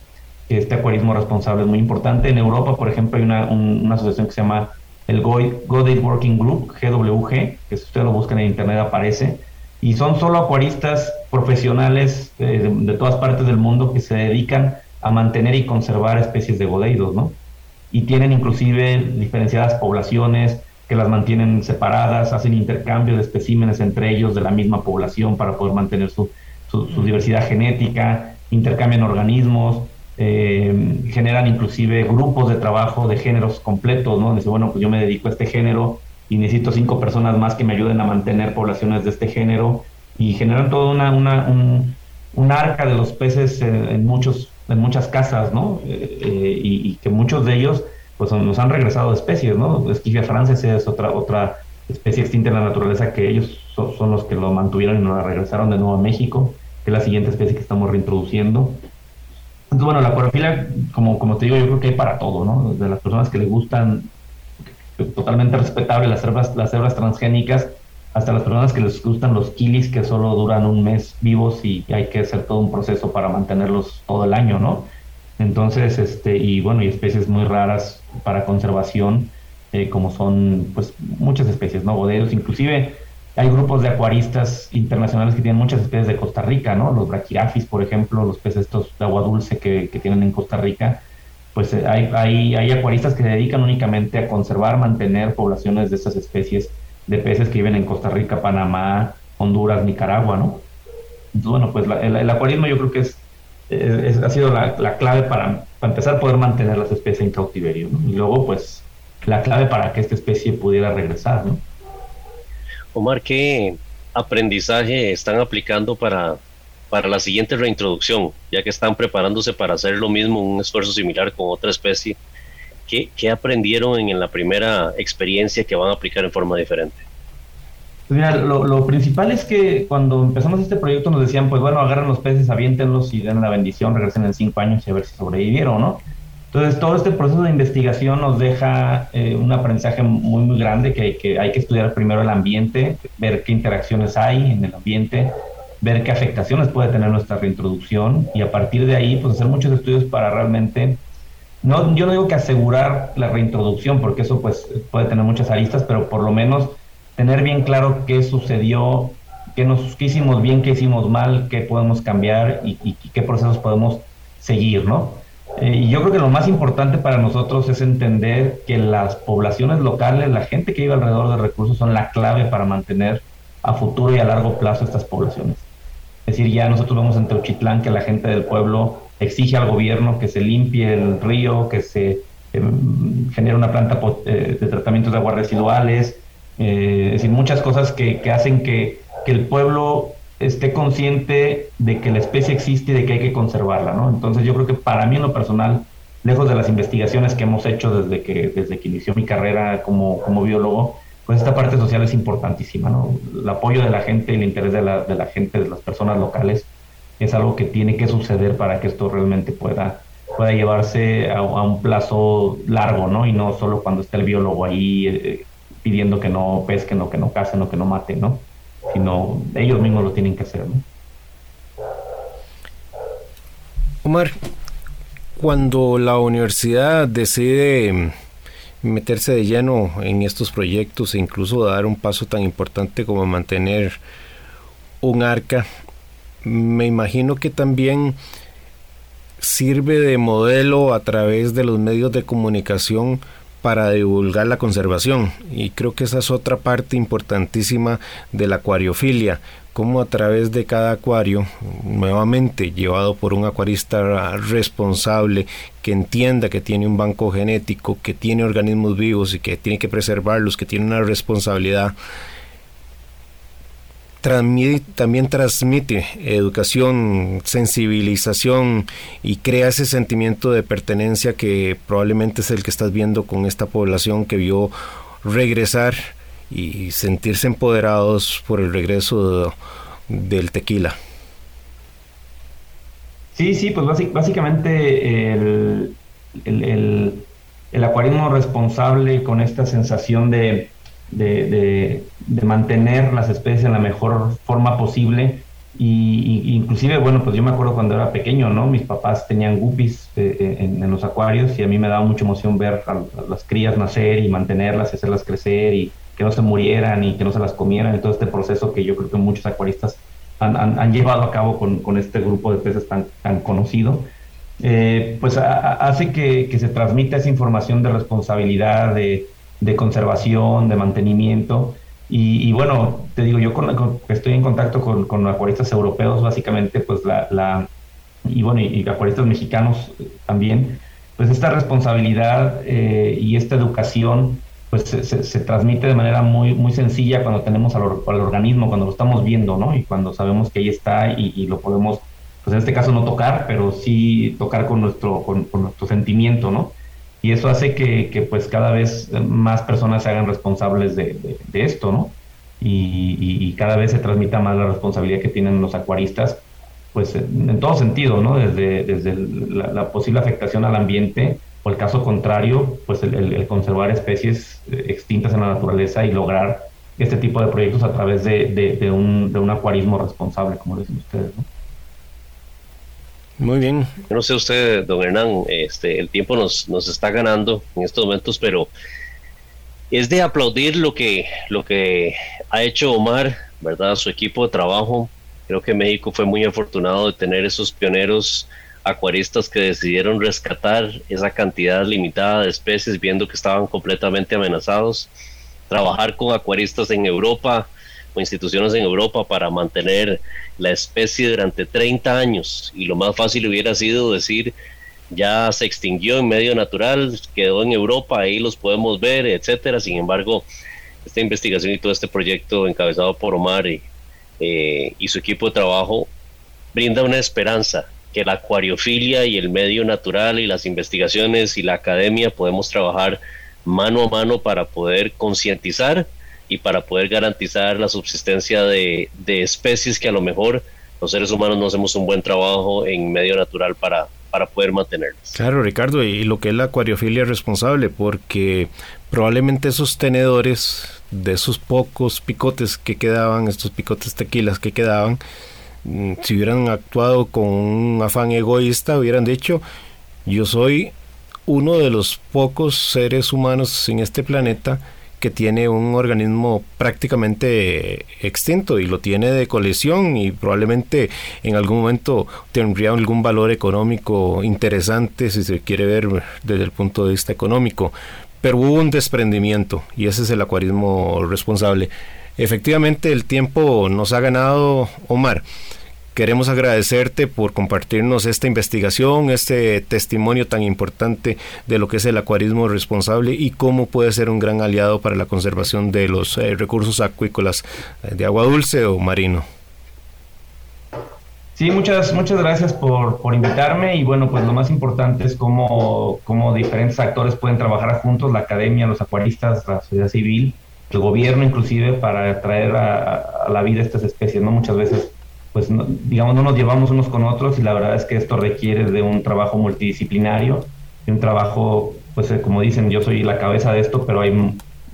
que este acuarismo responsable es muy importante. En Europa, por ejemplo, hay una, una asociación que se llama el Godate Working Group, GWG, que si ustedes lo buscan en internet aparece, y son solo acuaristas profesionales eh, de, todas partes del mundo que se dedican a mantener y conservar especies de godeidos, ¿no? Y tienen inclusive diferenciadas poblaciones que las mantienen separadas, hacen intercambio de especímenes entre ellos de la misma población para poder mantener su, su, diversidad genética, intercambian organismos, eh, generan inclusive grupos de trabajo de géneros completos, ¿no? Dice, bueno, pues yo me dedico a este género y necesito cinco personas más que me ayuden a mantener poblaciones de este género y generan toda una, una un, arca de los peces en, muchos en muchas casas, ¿no? Eh, eh, y, que muchos de ellos pues nos han regresado especies, ¿no? Esquifia francesa es otra otra especie extinta en la naturaleza que ellos son los que lo mantuvieron y nos la regresaron de nuevo a México, que es la siguiente especie que estamos reintroduciendo. Entonces, bueno, la acuariofilia, como, como te digo, yo creo que hay para todo, ¿no? De las personas que les gustan, totalmente respetable, las cebras, las cebras transgénicas, hasta las personas que les gustan los kilis que solo duran un mes vivos y hay que hacer todo un proceso para mantenerlos todo el año, ¿no? Entonces, este, y bueno, y especies muy raras para conservación, eh, como son, pues, muchas especies, ¿no? Boderos, inclusive hay grupos de acuaristas internacionales que tienen muchas especies de Costa Rica, ¿no? Los brachiafis, por ejemplo, los peces estos de agua dulce que, tienen en Costa Rica, pues eh, hay, hay, hay, acuaristas que se dedican únicamente a conservar, mantener poblaciones de estas especies de peces que viven en Costa Rica, Panamá, Honduras, Nicaragua, ¿no? Entonces, bueno, pues el, acuarismo yo creo que es, ha sido la, clave para, empezar a poder mantener las especies en cautiverio. Y luego, pues, la clave para que esta especie pudiera regresar. Omar, ¿qué aprendizaje están aplicando para, para la siguiente reintroducción, ya que están preparándose para hacer lo mismo, un esfuerzo similar con otra especie? ¿Qué, qué aprendieron en, la primera experiencia que van a aplicar en forma diferente? Pues mira, lo, principal es que cuando empezamos este proyecto nos decían, pues bueno, agarran los peces, aviéntenlos y den la bendición, regresen en cinco años y a ver si sobrevivieron, ¿no? Entonces, todo este proceso de investigación nos deja eh, un aprendizaje muy, muy grande que, que, hay que estudiar primero el ambiente, ver qué interacciones hay en el ambiente, ver qué afectaciones puede tener nuestra reintroducción y a partir de ahí, pues hacer muchos estudios para realmente, no, yo no digo que asegurar la reintroducción, porque eso pues puede tener muchas aristas, pero por lo menos tener bien claro qué sucedió, qué, nos, qué hicimos bien, qué hicimos mal, qué podemos cambiar y, y qué procesos podemos seguir, ¿no? Eh, y yo creo que lo más importante para nosotros es entender que las poblaciones locales, la gente que vive alrededor de recursos, son la clave para mantener a futuro y a largo plazo estas poblaciones. Es decir, ya nosotros vemos en Teuchitlán que la gente del pueblo exige al gobierno que se limpie el río, que se em, genere una planta eh, de tratamiento de aguas residuales, eh, es decir, muchas cosas que, hacen que, que el pueblo esté consciente de que la especie existe y de que hay que conservarla, ¿no? Entonces yo creo que para mí en lo personal, lejos de las investigaciones que hemos hecho desde que, desde que inició mi carrera como, como biólogo, pues esta parte social es importantísima, ¿no? El apoyo de la gente y el interés de la, de la gente, de las personas locales, es algo que tiene que suceder para que esto realmente pueda, pueda llevarse a, un plazo largo, ¿no? Y no solo cuando esté el biólogo ahí eh, pidiendo que no pesquen o que no casen o que no maten, ¿no? sino ellos mismos lo tienen que hacer. Omar, cuando la universidad decide meterse de lleno en estos proyectos e incluso dar un paso tan importante como mantener un arca, me imagino que también sirve de modelo a través de los medios de comunicación para divulgar la conservación. Y creo que esa es otra parte importantísima de la acuariofilia, como a través de cada acuario, nuevamente llevado por un acuarista responsable, que entienda que tiene un banco genético, que tiene organismos vivos y que tiene que preservarlos, que tiene una responsabilidad, también transmite educación, sensibilización y crea ese sentimiento de pertenencia que probablemente es el que estás viendo con esta población que vio regresar y sentirse empoderados por el regreso del tequila. Sí, sí, pues básicamente el, el, el acuarismo responsable con esta sensación de, de, de, mantener las especies en la mejor forma posible, Y, inclusive, bueno, pues yo me acuerdo cuando era pequeño, ¿no? Mis papás tenían guppies eh, eh, en, los acuarios y a mí me daba mucha emoción ver a, las crías nacer y mantenerlas y hacerlas crecer y que no se murieran y que no se las comieran. Y todo este proceso que yo creo que muchos acuaristas han, llevado a cabo con, este grupo de peces tan, tan conocido. Eh, pues hace que, se transmita esa información de responsabilidad, de, de conservación, de mantenimiento y, bueno, te digo, yo estoy en contacto con, con, acuaristas europeos, básicamente, pues la, y bueno, y, acuaristas mexicanos también, pues esta responsabilidad eh, y esta educación, pues se, transmite de manera muy, muy sencilla cuando tenemos al, organismo, cuando lo estamos viendo, ¿no? Y cuando sabemos que ahí está y, y, lo podemos, pues en este caso no tocar, pero sí tocar con nuestro, con nuestro sentimiento, ¿no? Y eso hace que, pues cada vez más personas se hagan responsables de, esto, ¿no? Y, cada vez se transmita más la responsabilidad que tienen los acuaristas, pues en, todo sentido, ¿no? Desde, desde la, posible afectación al ambiente o el caso contrario, pues el, conservar especies extintas en la naturaleza y lograr este tipo de proyectos a través de, un, de un acuarismo responsable, como dicen ustedes, ¿no? Muy bien. no sé usted, don Hernán, este, el tiempo nos, nos está ganando en estos momentos, pero es de aplaudir lo que, lo que ha hecho Omar, ¿verdad? Su equipo de trabajo. Creo que México fue muy afortunado de tener esos pioneros acuaristas que decidieron rescatar esa cantidad limitada de especies viendo que estaban completamente amenazados. Trabajar con acuaristas en Europa, o instituciones en Europa para mantener la especie durante 30 años y lo más fácil hubiera sido decir ya se extinguió en medio natural, quedó en Europa, ahí los podemos ver, etcétera. Sin embargo, esta investigación y todo este proyecto encabezado por Omar y, eh, y su equipo de trabajo brinda una esperanza que la acuariofilia y el medio natural y las investigaciones y la academia podemos trabajar mano a mano para poder concientizar y para poder garantizar la subsistencia de, especies que a lo mejor los seres humanos no hacemos un buen trabajo en medio natural para, para poder mantenerlas. Claro, Ricardo, y lo que es la acuariofilia responsable, porque probablemente esos tenedores de esos pocos picotes que quedaban, estos picotes tequilas que quedaban, mm, si hubieran actuado con un afán egoísta, hubieran dicho, yo soy uno de los pocos seres humanos en este planeta que tiene un organismo prácticamente extinto y lo tiene de colección y probablemente en algún momento tendría algún valor económico interesante si se quiere ver desde el punto de vista económico. Pero hubo un desprendimiento y ese es el acuarismo responsable. Efectivamente el tiempo nos ha ganado Omar. Queremos agradecerte por compartirnos esta investigación, este testimonio tan importante de lo que es el acuarismo responsable y cómo puede ser un gran aliado para la conservación de los eh, recursos acuícolas eh, de agua dulce o marino. Sí, muchas, muchas gracias por, por, invitarme y bueno, pues lo más importante es cómo, cómo diferentes actores pueden trabajar juntos, la academia, los acuaristas, la sociedad civil, el gobierno inclusive, para traer a, a la vida estas especies, ¿no? Muchas veces pues digamos, no nos llevamos unos con otros y la verdad es que esto requiere de un trabajo multidisciplinario, de un trabajo, pues eh, como dicen, yo soy la cabeza de esto, pero hay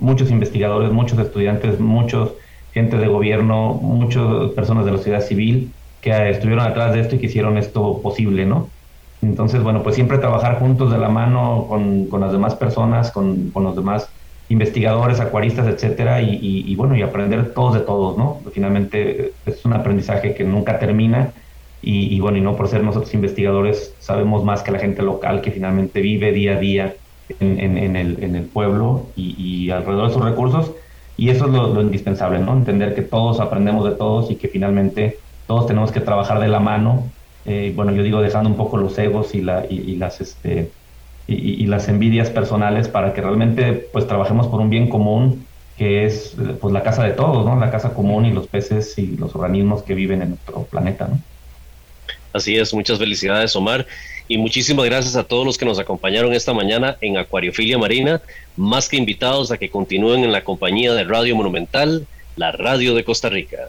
muchos investigadores, muchos estudiantes, muchos gente de gobierno, muchas personas de la sociedad civil que eh, estuvieron atrás de esto y que hicieron esto posible, ¿no? Entonces, bueno, pues siempre trabajar juntos de la mano con, con las demás personas, con, con los demás investigadores, acuaristas, etcétera, y, bueno, y aprender todos de todos, ¿no? Finalmente es un aprendizaje que nunca termina y, bueno, y no por ser nosotros investigadores sabemos más que la gente local que finalmente vive día a día en, el, pueblo y, alrededor de sus recursos y eso es lo, indispensable, ¿no? Entender que todos aprendemos de todos y que finalmente todos tenemos que trabajar de la mano, eh, bueno, yo digo dejando un poco los egos y, la, y las, este, y, las envidias personales para que realmente pues trabajemos por un bien común que es pues la casa de todos, ¿no? La casa común y los peces y los organismos que viven en nuestro planeta, ¿no? Así es, muchas felicidades Omar y muchísimas gracias a todos los que nos acompañaron esta mañana en Acuariofilia Marina, más que invitados a que continúen en la compañía de Radio Monumental, la radio de Costa Rica.